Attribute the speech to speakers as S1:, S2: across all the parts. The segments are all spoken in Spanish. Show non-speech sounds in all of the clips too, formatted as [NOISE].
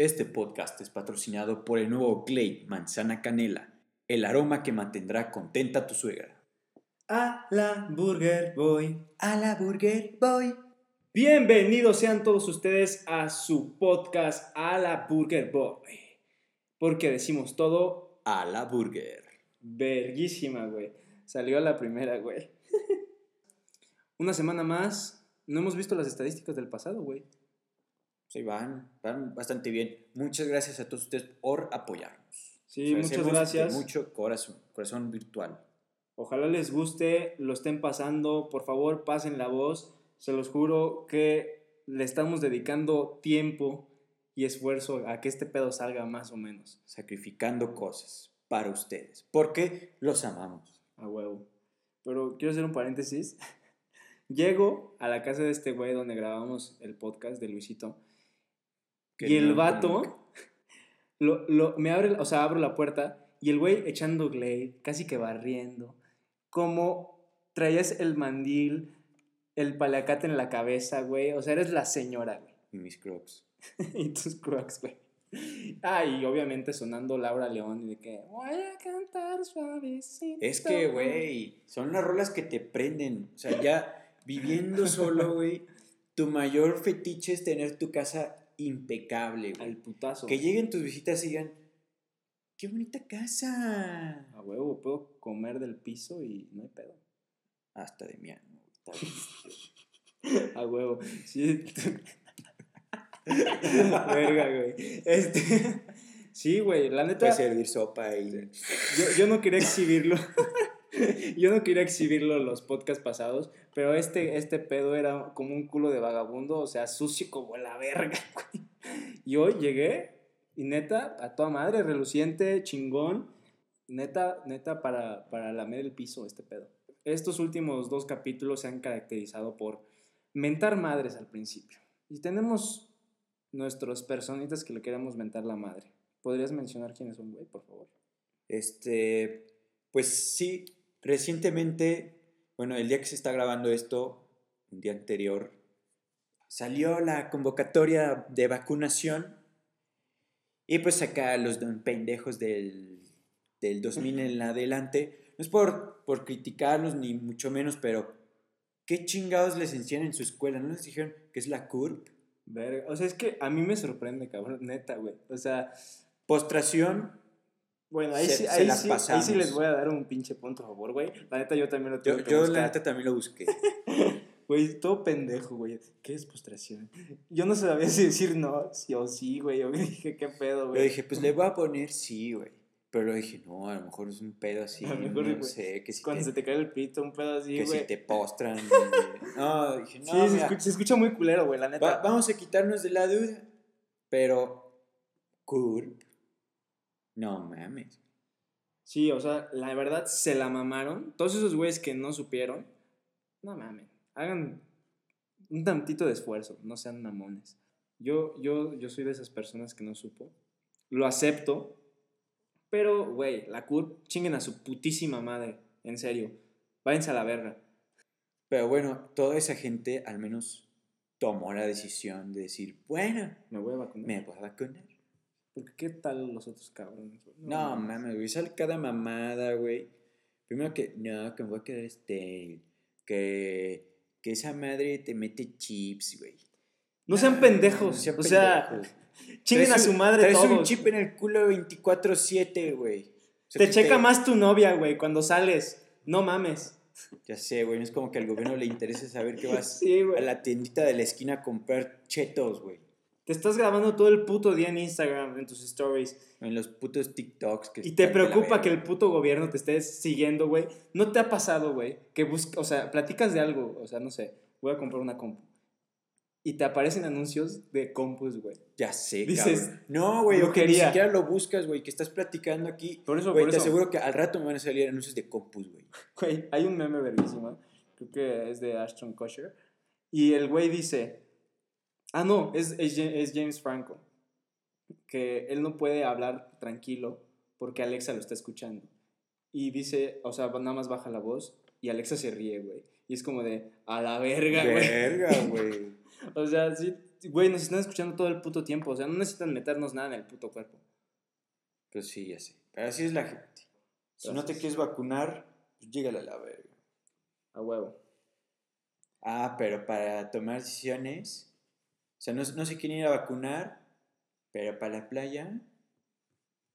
S1: Este podcast es patrocinado por el nuevo Glade Manzana Canela, el aroma que mantendrá contenta a tu suegra.
S2: A la Burger Boy.
S1: A la Burger Boy.
S2: Bienvenidos sean todos ustedes a su podcast A la Burger Boy. Porque decimos todo
S1: A la Burger.
S2: verguísima, güey. Salió a la primera, güey. [LAUGHS] Una semana más. No hemos visto las estadísticas del pasado, güey.
S1: Sí, van, van bastante bien. Muchas gracias a todos ustedes por apoyarnos.
S2: Sí, muchas
S1: Agradecemos de
S2: gracias.
S1: Mucho corazón, corazón virtual.
S2: Ojalá les guste, lo estén pasando. Por favor, pasen la voz. Se los juro que le estamos dedicando tiempo y esfuerzo a que este pedo salga más o menos.
S1: Sacrificando cosas para ustedes. Porque los amamos.
S2: A huevo. Pero quiero hacer un paréntesis. [LAUGHS] Llego a la casa de este güey donde grabamos el podcast de Luisito. Y el vato lo, lo- me abre, o sea, abro la puerta y el güey echando glade, casi que barriendo. Como traías el mandil, el palacate en la cabeza, güey. O sea, eres la señora, güey.
S1: Y mis crocs. [LAUGHS]
S2: y tus crocs, güey. Ah, y obviamente sonando Laura León y de que voy a cantar suavecito.
S1: Es que, güey, son las rolas que te prenden. O sea, ya viviendo solo, güey, tu mayor fetiche es tener tu casa impecable,
S2: Al
S1: güey.
S2: putazo.
S1: Que lleguen tus visitas y digan, qué bonita casa.
S2: A huevo, puedo comer del piso y no hay pedo.
S1: Hasta de mi ano. [LAUGHS]
S2: A huevo. Sí. [LAUGHS] Verga, güey. Este. [LAUGHS] Sí, güey, la neta.
S1: Puedes servir sopa y...
S2: Yo, yo no quería exhibirlo. yo no quería exhibirlo en los podcasts pasados, pero este, este pedo era como un culo de vagabundo, o sea, sucio como la verga, [LAUGHS] güey. Y hoy llegué y neta, a toda madre, reluciente, chingón. Neta, neta, para, para lamer el piso este pedo. Estos últimos dos capítulos se han caracterizado por mentar madres al principio. Y tenemos nuestros personitas que le queremos mentar la madre. ¿Podrías mencionar quiénes son, güey, por favor?
S1: Este, pues sí, recientemente, bueno, el día que se está grabando esto, un día anterior, salió la convocatoria de vacunación y pues acá los pendejos del, del 2000 en adelante, no es por, por criticarlos ni mucho menos, pero ¿qué chingados les enseñan en su escuela? ¿No les dijeron que es la CURP?
S2: Verga. O sea, es que a mí me sorprende, cabrón, neta, güey. O sea,
S1: Postración,
S2: bueno, ahí,
S1: Se-
S2: sí, ahí, sí, ahí sí les voy a dar un pinche punto a favor, güey. La neta, yo también lo tengo
S1: yo,
S2: que
S1: yo la neta también lo busqué. [LAUGHS]
S2: Güey, todo pendejo, güey. ¿Qué es postración? Yo no sabía si decir no, sí o sí, güey. Yo [LAUGHS] dije, ¿qué pedo,
S1: Yo
S2: güey?
S1: dije, pues le voy a poner sí, güey. Pero luego dije, no, a lo mejor es un pedo así, [LAUGHS]
S2: A lo mejor,
S1: no
S2: güey,
S1: sé, que si,
S2: Cuando
S1: te,
S2: se te cae el pito, un pedo así,
S1: que
S2: güey.
S1: si te postran. güey. No, dije, no,
S2: sí, se escucha, se escucha muy culero, güey, la neta.
S1: va- vamos a quitarnos de la duda. Pero, CURP, no mames.
S2: Sí, o sea, la verdad se la mamaron. Todos esos güeyes que no supieron, no mames, hagan un tantito de esfuerzo, no sean mamones. Yo, yo, yo soy de esas personas que no supo. Lo acepto, pero, güey, la CURP, chinguen a su putísima madre, en serio. Váyanse a la verga.
S1: Pero bueno, toda esa gente al menos tomó la decisión de decir, bueno,
S2: Me voy a vacunar.
S1: me voy a vacunar.
S2: Porque qué tal los otros cabrones, güey?
S1: No, mames, güey, sale cada mamada, güey. Primero que, no, que me voy a quedar estéril. Que, que esa madre te mete chips, güey.
S2: No sean
S1: No,
S2: pendejos.
S1: no sean
S2: o sea, [LAUGHS] chinguen a su madre
S1: traes
S2: todos.
S1: un chip en el culo 24-7, güey. O sea,
S2: Te checa más tu novia, güey, cuando sales. No mames.
S1: Ya sé, güey, no es como que al gobierno le interese saber que [LAUGHS] vas
S2: Sí,
S1: a la tiendita de la esquina a comprar chetos, güey.
S2: Te estás grabando todo el puto día en Instagram, en tus stories.
S1: En los putos TikToks que
S2: Y te preocupa que el puto gobierno te esté siguiendo, güey. ¿No te ha pasado, güey? Que busca, o sea, platicas de algo, o sea, no sé, voy a comprar una compu. Y te aparecen anuncios de compus, güey.
S1: Ya sé,
S2: Dices,
S1: cabrón. No, güey, o que ni siquiera lo buscas, güey, que estás platicando aquí.
S2: Por eso,
S1: Güey, te
S2: eso.
S1: aseguro que al rato me van a salir anuncios de compus, güey.
S2: Güey, hay un meme verguísimo, creo que es de Ashton Kutcher. Y el güey dice, ah, no, es, es, es James Franco. Que él no puede hablar tranquilo porque Alexa lo está escuchando. Y dice, o sea, nada más baja la voz y Alexa se ríe, güey. Y es como de, a la verga, güey.
S1: Verga, [LAUGHS] güey.
S2: O sea, sí, güey, nos están escuchando todo el puto tiempo. O sea, no necesitan meternos nada en el puto cuerpo.
S1: Pues sí, ya sé. Pero así es la gente. Si no te quieres vacunar, pues llégale a la verga.
S2: A huevo.
S1: Ah, pero para tomar decisiones, o sea, no, no se quieren ir a vacunar, pero para la playa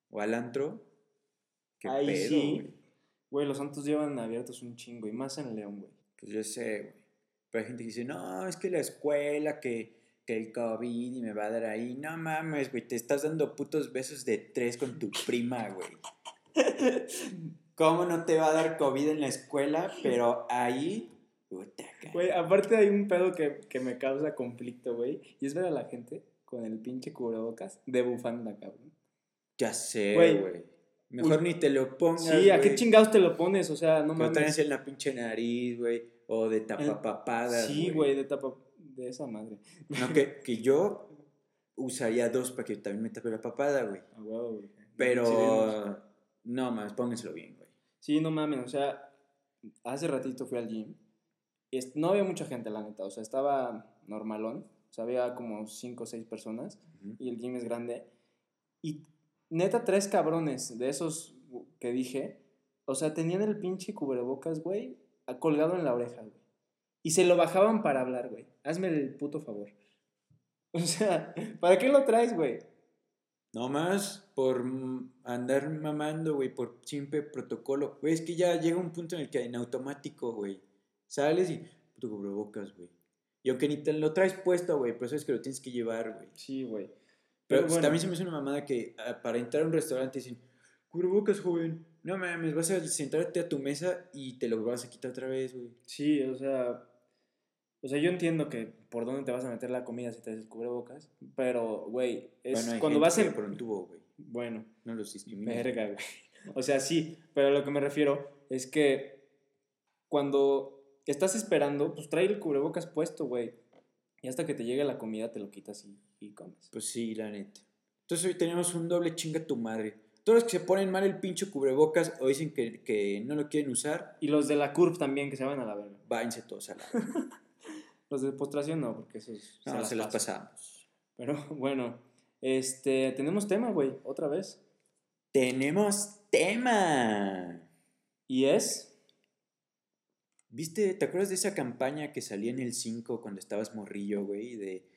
S1: o al antro, qué
S2: Ahí
S1: pedo,
S2: sí.
S1: güey.
S2: Güey, los santos llevan abiertos un chingo. Y más en León, güey.
S1: Pues yo sé, güey. Pero hay gente que dice, no, es que la escuela, que, que el COVID y me va a dar ahí. No mames, güey, te estás dando putos besos de tres con tu prima, güey. [LAUGHS] ¿Cómo no te va a dar COVID en la escuela? Pero ahí.
S2: Güey, aparte hay un pedo que, que me causa conflicto, güey. Y es ver a la gente con el pinche cubrebocas de bufanda, cabrón.
S1: Ya sé,
S2: Güey.
S1: Mejor ni te lo pongas.
S2: Sí, ¿a qué chingados te lo pones? O sea, no
S1: Que lo traes
S2: mames.
S1: en la pinche nariz, güey. O de tapapapadas.
S2: Sí, güey, de tapa. De esa madre.
S1: No, que, que yo usaría dos para que también me tape la papada, güey.
S2: A huevo, güey.
S1: Pero.
S2: Sí,
S1: No, más, póngenselo bien, güey.
S2: Sí, no mames, o sea, hace ratito fui al gym y no había mucha gente, la neta, o sea, estaba normalón, o sea, había como 5 o 6 personas y el gym es grande. Y neta, tres cabrones de esos que dije, o sea, tenían el pinche cubrebocas, güey, colgado en la oreja, güey. Y se lo bajaban para hablar, güey. Hazme el puto favor. [LAUGHS] O sea, ¿para qué lo traes, güey?
S1: No más por andar mamando, güey, por simple protocolo. Güey, es que ya llega un punto en el que en automático, güey, sales y puto cubrebocas, güey. Y aunque ni te lo traes puesto, güey, pero sabes que lo tienes que llevar, güey.
S2: Sí, güey.
S1: Pero,
S2: bueno.
S1: también se me hace una mamada que ah, para entrar a un restaurante dicen, cubrebocas, joven. No mames, vas a sentarte a tu mesa y te lo vas a quitar otra vez, güey.
S2: Sí, o sea, o sea, yo entiendo que por dónde te vas a meter la comida si traes el cubrebocas, pero, güey, es
S1: Bueno,
S2: cuando vas en...
S1: por un tubo, güey.
S2: Bueno,
S1: No los discrimino.
S2: verga, güey. [LAUGHS] O sea, sí, pero a lo que me refiero es que cuando estás esperando, pues trae el cubrebocas puesto, güey. Y hasta que te llegue la comida te lo quitas y, y comes.
S1: Pues sí, la neta. Entonces hoy tenemos un doble chinga tu madre. Todos los que se ponen mal el pinche cubrebocas o dicen que, que no lo quieren usar,
S2: Y los de la curve también, que se van a la verga.
S1: váyanse todos a la... [LAUGHS]
S2: Los de postración no, porque esos
S1: No, se, las
S2: paso.
S1: pasamos.
S2: Pero [LAUGHS] bueno, este, tenemos tema, güey, otra vez.
S1: Tenemos tema.
S2: Y es...
S1: ¿Viste? ¿Te acuerdas de esa campaña que salía en el 5 cuando estabas morrillo, güey? De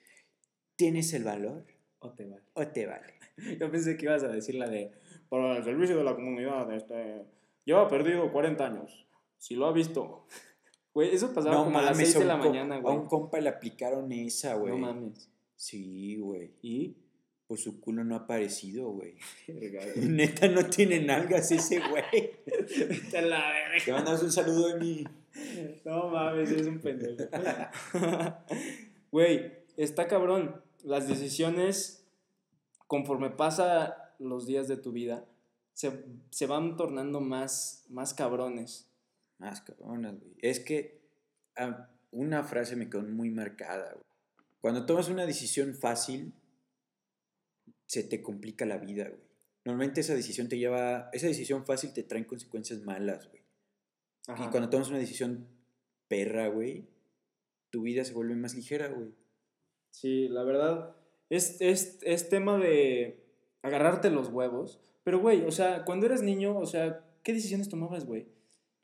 S1: ¿tienes el valor
S2: O te vale.
S1: o te vale? [LAUGHS]
S2: Yo pensé que ibas a decir la de para el servicio de la comunidad, este lleva perdido 40 años. Si lo ha visto. [LAUGHS] Güey, eso pasaba como a las 6
S1: a
S2: de la mañana,
S1: A
S2: güey.
S1: un compa le aplicaron esa, güey.
S2: No mames.
S1: Sí, güey.
S2: ¿Y?
S1: Pues su culo no ha aparecido, güey. [LAUGHS] [LAUGHS] Neta, no tiene nalgas ese güey.
S2: La verga.
S1: Te mandas un saludo de mí.
S2: No mames, es un pendejo. [LAUGHS] Güey, está cabrón. Las decisiones, conforme pasa los días de tu vida, se, se van tornando más, más cabrones.
S1: Más cabronas, güey. Es que ah, una frase me quedó muy marcada, güey. Cuando tomas una decisión fácil, se te complica la vida, güey. Normalmente esa decisión te lleva... Esa decisión fácil te trae consecuencias malas, güey.
S2: Ajá.
S1: Y cuando tomas una decisión perra, güey, tu vida se vuelve más ligera, güey.
S2: Sí, la verdad, es, es, es tema de agarrarte los huevos. Pero, güey, o sea, cuando eras niño, o sea, ¿qué decisiones tomabas, güey?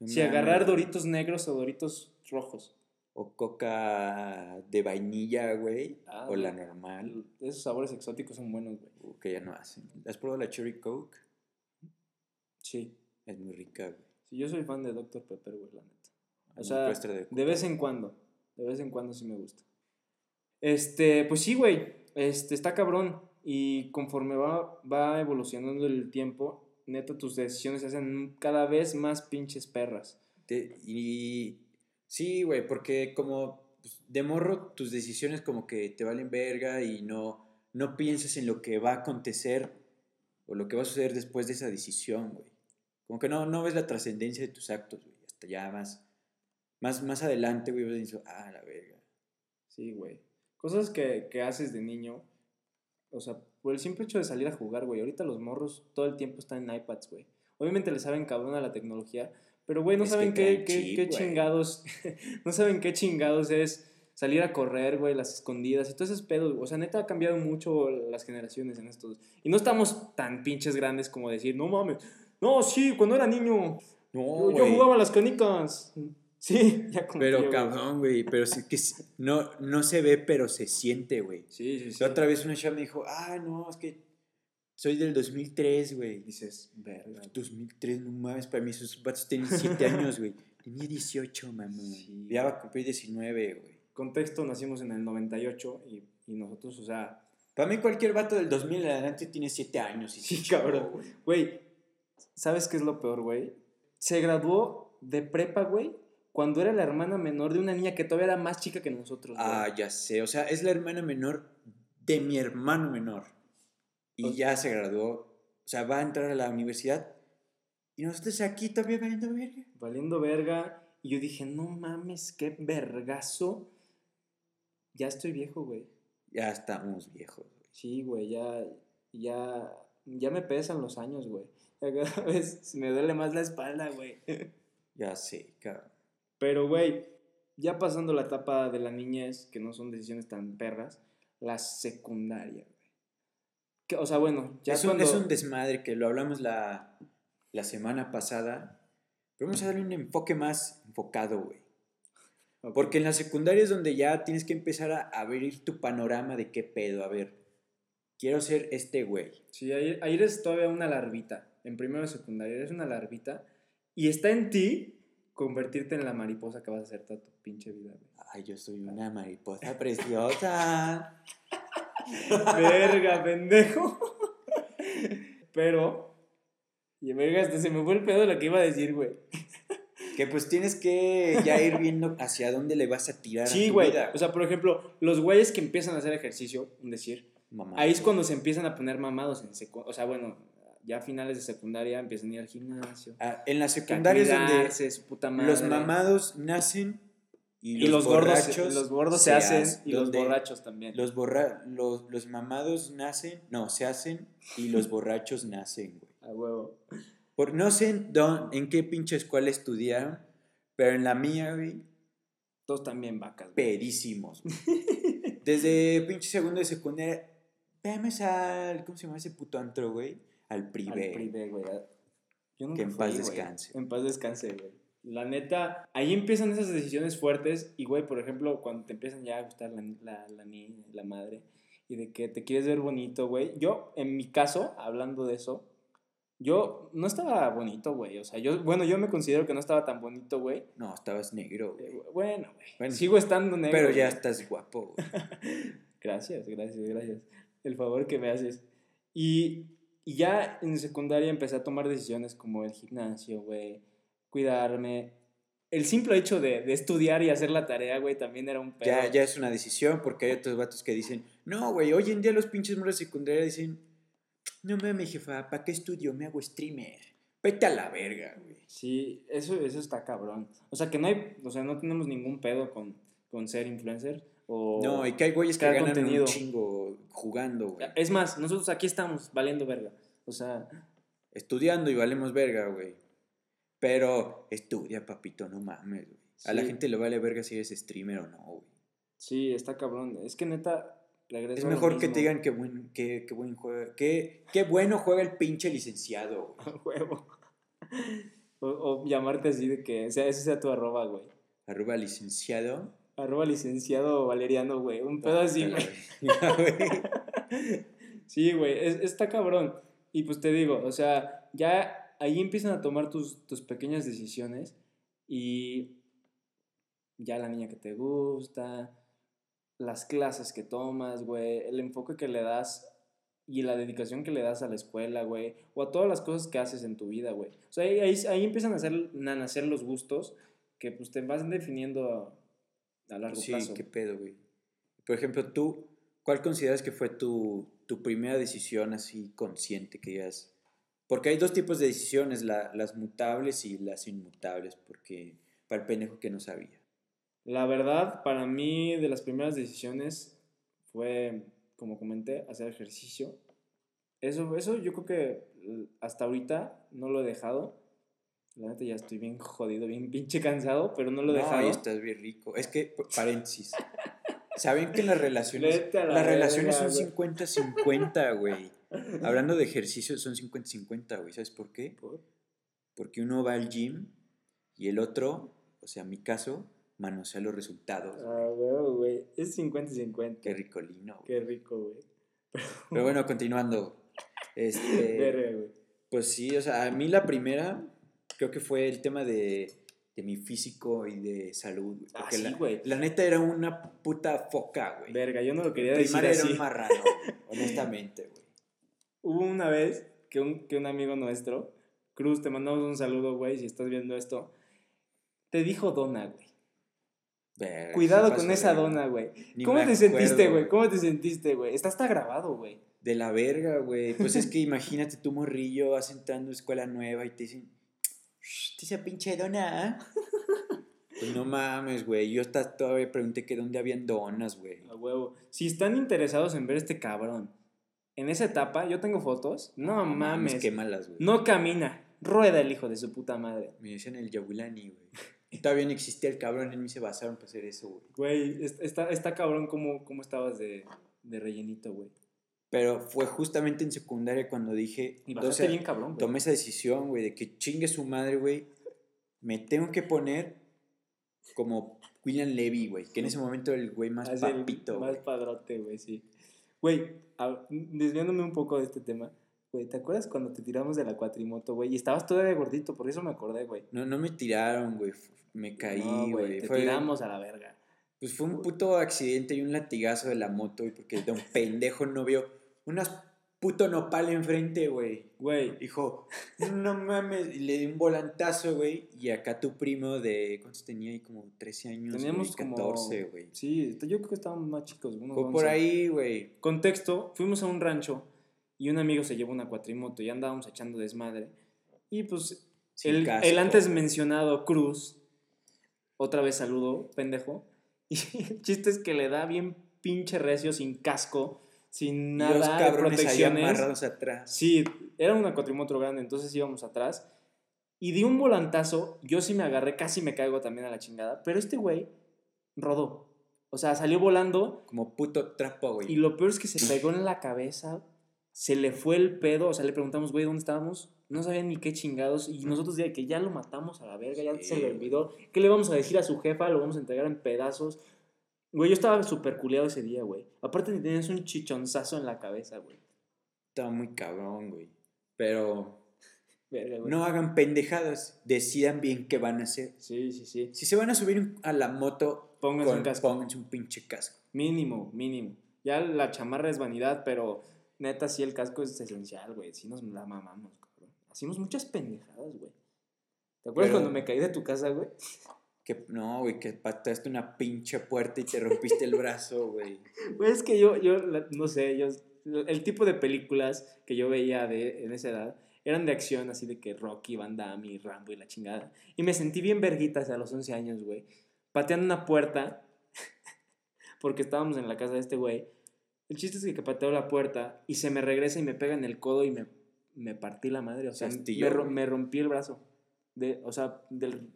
S1: No
S2: Si agarrar doritos negros o doritos rojos.
S1: O coca de vainilla, güey.
S2: Ah,
S1: o la
S2: no.
S1: normal.
S2: Esos sabores exóticos son buenos, güey.
S1: que ya no hacen. ¿Has probado la Cherry Coke?
S2: Sí.
S1: Es muy rica, güey.
S2: Sí, yo soy fan de Dr. Pepper, güey, la neta. O sea,
S1: de
S2: vez en cuando. De vez en cuando sí me gusta. Este, pues sí, güey. Este, está cabrón. Y conforme va, va evolucionando el tiempo, neta, tus decisiones se hacen cada vez más pinches perras.
S1: Te- y sí, güey, porque como pues, de morro tus decisiones como que te valen verga y no, no piensas en lo que va a acontecer o lo que va a suceder después de esa decisión, güey. Como que no, no ves la trascendencia de tus actos, güey. Hasta ya más, más, más adelante, güey, vas diciendo, ah, la verga.
S2: Sí, güey. Cosas que, que haces de niño. O sea, por el simple hecho de salir a jugar, güey. Ahorita los morros todo el tiempo están en iPads, güey. Obviamente le saben cabrón a la tecnología. Pero, güey, no
S1: Es
S2: saben qué, qué,
S1: chip,
S2: qué chingados. [LAUGHS] no saben qué chingados es salir a correr, güey, las escondidas y todo ese pedo. O sea, neta ha cambiado mucho las generaciones en estos. Y no estamos tan pinches grandes como decir, no mames. No, sí, cuando era niño.
S1: No,
S2: yo, yo jugaba a las canicas. Sí, [LAUGHS] ya como
S1: Pero cabrón, güey. Pero sí que no, no se ve, pero se siente, güey.
S2: Sí, sí, sí.
S1: La otra vez una chava me dijo, ah, no, es que soy del 2003, güey.
S2: Dices, verga.
S1: 2003, no mames, para mí esos vatos tenían [LAUGHS] 7 años, güey. Tenía 18, mamá.
S2: Sí.
S1: Ya va a cumplir 19, güey.
S2: Contexto, nacimos en el 98 y, y nosotros, o sea,
S1: Para mí cualquier vato del 2000 en adelante tiene 7 años. Y
S2: Sí, cabrón.
S1: güey.
S2: Güey, ¿sabes qué es lo peor, güey? Se graduó de prepa, güey, cuando era la hermana menor de una niña que todavía era más chica que nosotros, güey.
S1: Ah, ya sé. O sea, es la hermana menor de mi hermano menor. Y ya se graduó. O sea, va a entrar a la universidad. Y nosotros aquí todavía valiendo verga.
S2: Valiendo verga. Y yo dije, no mames, qué vergazo. Ya estoy viejo, güey.
S1: Ya estamos viejos, güey.
S2: Sí, güey, ya, ya, ya me pesan los años, güey. [LAUGHS] Ya Cada vez me duele más la espalda, güey. [LAUGHS]
S1: Ya sé, cabrón.
S2: Pero, güey, ya pasando la etapa de la niñez, que no son decisiones tan perras, la secundaria, O sea, bueno, ya
S1: es, un,
S2: cuando...
S1: es un desmadre que lo hablamos la, la semana pasada. Pero vamos a darle un enfoque más enfocado, güey.
S2: Ok.
S1: Porque en la secundaria es donde ya tienes que empezar a abrir tu panorama de qué pedo. A ver, quiero ser este güey.
S2: Sí, ahí, ahí eres todavía una larvita. En primero de secundaria eres una larvita. Y está en ti convertirte en la mariposa que vas a hacer toda tu pinche vida, güey.
S1: Ay, yo soy una mariposa preciosa. [LAUGHS] [LAUGHS]
S2: Verga, pendejo. Pero... Y verga, hasta se me fue el pedo de lo que iba a decir, güey. [LAUGHS]
S1: Que pues tienes que ya ir viendo hacia dónde le vas a tirar. a
S2: Sí,
S1: tu
S2: güey.
S1: vida.
S2: O sea, por ejemplo, los güeyes que empiezan a hacer ejercicio, un decir,
S1: Mamá,
S2: ahí es
S1: güey.
S2: cuando se empiezan a poner mamados en O sea, bueno, ya a finales de secundaria empiezan a ir al gimnasio.
S1: Ah, en la secundaria es donde
S2: cuidarse, su puta madre.
S1: los mamados nacen y
S2: y los, gordos,
S1: borrachos
S2: los gordos se, hacen
S1: hacen,
S2: y los borrachos también.
S1: Los, borra los, los mamados nacen, no, se hacen y los [LAUGHS] borrachos nacen, güey.
S2: A huevo.
S1: Por, no sé en, dón- en qué pinche escuela estudiaron, pero en la mía, güey,
S2: Todos también vacas. güey.
S1: pedísimos. güey. [LAUGHS] Desde pinche segundo de secundaria, vamos al, ¿cómo se llama ese puto antro, güey? Al
S2: Al
S1: privé.
S2: privé, güey. Yo nunca
S1: Que en
S2: fui,
S1: paz
S2: güey.
S1: descanse.
S2: En paz descanse, güey. La neta, ahí empiezan esas decisiones fuertes. Y, güey, por ejemplo, cuando te empiezan ya a gustar la, la, la niña, la madre, y de que te quieres ver bonito, güey. Yo, en mi caso, hablando de eso, yo no estaba bonito, güey. O sea, yo, bueno, yo me considero que no estaba tan bonito, güey.
S1: No, estabas negro, güey.
S2: Eh, Bueno, güey.
S1: Bueno,
S2: Sigo estando negro.
S1: Pero ya
S2: güey.
S1: estás guapo, güey. [LAUGHS]
S2: Gracias, gracias, gracias. El favor que me haces. Y, y ya en secundaria empecé a tomar decisiones como el gimnasio, güey, cuidarme. El simple hecho de, de estudiar y hacer la tarea, güey, también era un pedo.
S1: Ya, ya es una decisión, porque hay otros vatos que dicen, no, güey, hoy en día los pinches morros de secundaria dicen, no mames, jefa, ¿para qué estudio? Me hago streamer. Vete a la verga, güey.
S2: Sí, eso, eso está cabrón. O sea, que no hay, o sea, no tenemos ningún pedo con, con ser influencer o...
S1: No, y que hay güeyes que ganan
S2: contenido.
S1: un chingo jugando, güey.
S2: Es más, nosotros aquí estamos valiendo verga. O sea,
S1: Estudiando y valemos verga, güey. Pero estudia, papito, no mames, güey. A la gente le vale verga si eres streamer o no, güey.
S2: sí, está cabrón. Es que neta, regreso
S1: Es
S2: a lo
S1: mejor que
S2: mismo.
S1: te digan que buen, que, que buen juega, que, bueno juega el pinche licenciado, güey. [LAUGHS]
S2: Huevo. O, o llamarte así de que, o sea, ese sea tu arroba, güey.
S1: Arroba licenciado.
S2: Arroba licenciado Valeriano, güey. Un pedo así, güey.
S1: Ya, güey. [LAUGHS] [LAUGHS]
S2: Sí, güey, es- está cabrón. Y pues te digo, o sea, ya ahí empiezan a tomar tus, tus pequeñas decisiones y ya la niña que te gusta, las clases que tomas, güey, el enfoque que le das y la dedicación que le das a la escuela, güey, o a todas las cosas que haces en tu vida, güey. O sea, ahí, ahí, ahí empiezan a, hacer, a nacer los gustos que pues te vas definiendo a, a largo
S1: Sí,
S2: plazo.
S1: qué pedo, güey. Por ejemplo, tú, ¿cuál consideras que fue tu, tu primera decisión así consciente que digas? Porque hay dos tipos de decisiones, la- las mutables y las inmutables, porque para el pendejo que no sabía.
S2: La verdad, para mí, de las primeras decisiones fue, como comenté, hacer ejercicio. Eso, eso yo creo que l- hasta ahorita no lo he dejado. La neta ya estoy bien jodido, bien pinche cansado, pero no lo he
S1: No,
S2: dejado.
S1: y estás bien rico. Es que, paréntesis. [LAUGHS] ¿Saben que las relaciones,
S2: la
S1: las relaciones son
S2: güey.
S1: 50-50, [LAUGHS] güey? Hablando de ejercicio, son 50-50, güey. ¿Sabes por qué?
S2: ¿Por?
S1: Porque uno va al gym y el otro, o sea, en mi caso, manosea los resultados.
S2: Ah, güey. Es 50-50.
S1: Qué ricolino, güey.
S2: Qué rico, güey. [LAUGHS]
S1: Pero bueno, continuando. Este,
S2: Verga, güey.
S1: pues sí, o sea, a mí la primera creo que fue el tema de, de mi físico y de salud. güey,
S2: Ah,
S1: Porque
S2: sí,
S1: la,
S2: güey.
S1: la neta era una puta foca, güey.
S2: Verga, yo no lo quería decir
S1: primaria era
S2: así.
S1: un marrano, [LAUGHS] honestamente, güey.
S2: Hubo una vez que un, que un amigo nuestro, Cruz, te mandamos un saludo, güey, si estás viendo esto, te dijo dona, güey.
S1: Verga,
S2: Cuidado con esa dona, güey. ¿Cómo te sentiste, güey? ¿Cómo te sentiste, güey? Está hasta grabado, güey.
S1: De la verga, güey. Pues es que imagínate tu morrillo, vas entrando a escuela nueva y te dicen, "Shh, esa pinche dona. ¿ah?". [LAUGHS] Pues no mames, güey. Yo hasta todavía pregunté que dónde habían donas, güey.
S2: A huevo. Si están interesados en ver este cabrón en esa etapa, yo tengo fotos. No mames.
S1: Qué malas, güey.
S2: No camina. Rueda el hijo de su puta madre.
S1: Me decían el Yabulani, güey. Y todavía no existía el cabrón, en mí se basaron para hacer eso, güey.
S2: Güey, es- está, está cabrón cómo, cómo estabas de, de rellenito, güey.
S1: Pero fue justamente en secundaria cuando dije,
S2: Y bien cabrón, güey.
S1: tomé esa decisión, güey, de que chingue su madre, güey. Me tengo que poner como William Levy, güey, que en ese momento era el güey más
S2: Así
S1: papito,
S2: Más
S1: güey.
S2: padrote, güey, sí. Güey, a- desviándome un poco de este tema, güey, ¿te acuerdas cuando te tiramos de la cuatrimoto, güey? Y estabas todavía gordito, por eso me acordé, güey.
S1: No, no me tiraron, güey. Me caí,
S2: No,
S1: güey.
S2: Te
S1: Fue-
S2: tiramos a la verga.
S1: Pues fue un puto accidente y un latigazo de la moto, güey, porque de un [LAUGHS] pendejo no vio unas puto nopal enfrente, güey.
S2: Güey,
S1: Dijo, no mames, y le di un volantazo, güey. Y acá tu primo de, ¿cuántos tenía ahí? Como 13 años,
S2: teníamos
S1: güey,
S2: como...
S1: 14, güey.
S2: Sí, yo creo que estábamos más chicos, unos
S1: Fue por
S2: 11.
S1: ahí, güey.
S2: Contexto, fuimos a un rancho y un amigo se llevó una cuatrimoto y andábamos echando desmadre. Y pues el, el antes mencionado Cruz, otra vez saludo, pendejo. [LAUGHS] Y el chiste es que le da bien pinche recio, sin casco, sin nada
S1: los cabrones ahí
S2: protecciones.
S1: amarrados atrás.
S2: Sí, era una cuatrimoto grande, entonces íbamos atrás. Y di un volantazo, yo sí me agarré, casi me caigo también a la chingada. Pero este güey rodó. O sea, salió volando
S1: Como puto trapo, güey.
S2: y lo peor es que se pegó en la cabeza, se le fue el pedo, o sea, le preguntamos, güey, ¿dónde estábamos? No sabían ni qué chingados, y nosotros de que ya lo matamos a la verga, ya
S1: Sí,
S2: se le olvidó. ¿Qué le vamos a decir a su jefa? Lo vamos a entregar en pedazos. Güey, yo estaba súper culeado ese día, güey. Aparte tenías un chichonzazo en la cabeza, güey.
S1: Estaba muy cabrón, güey. Pero
S2: Verga, güey.
S1: no hagan pendejadas. Decidan bien qué van a hacer.
S2: Sí, sí, sí.
S1: Si se van a subir a la moto,
S2: Pónganse
S1: con-
S2: un casco.
S1: pónganse un pinche casco.
S2: Mínimo, mínimo. Ya la chamarra es vanidad, pero neta sí el casco es esencial, güey. Sí nos la mamamos, cabrón. Hacimos muchas pendejadas, güey. ¿Te acuerdas
S1: Pero-
S2: cuando me caí de tu casa, güey?
S1: Que no, güey, que pateaste una pinche puerta y te rompiste el brazo, güey. [LAUGHS]
S2: Güey, es que yo, yo, no sé, yo, el tipo de películas que yo veía de, en esa edad eran de acción, así de que Rocky, Van Damme y Rambo y la chingada. Y me sentí bien verguitas a los 11 años, güey. Pateando una puerta, [LAUGHS] porque estábamos en la casa de este güey. El chiste es que pateo la puerta y se me regresa y me pega en el codo y me, me partí la madre. O sea,
S1: Se
S2: me, me rompí el brazo. De, o sea, del,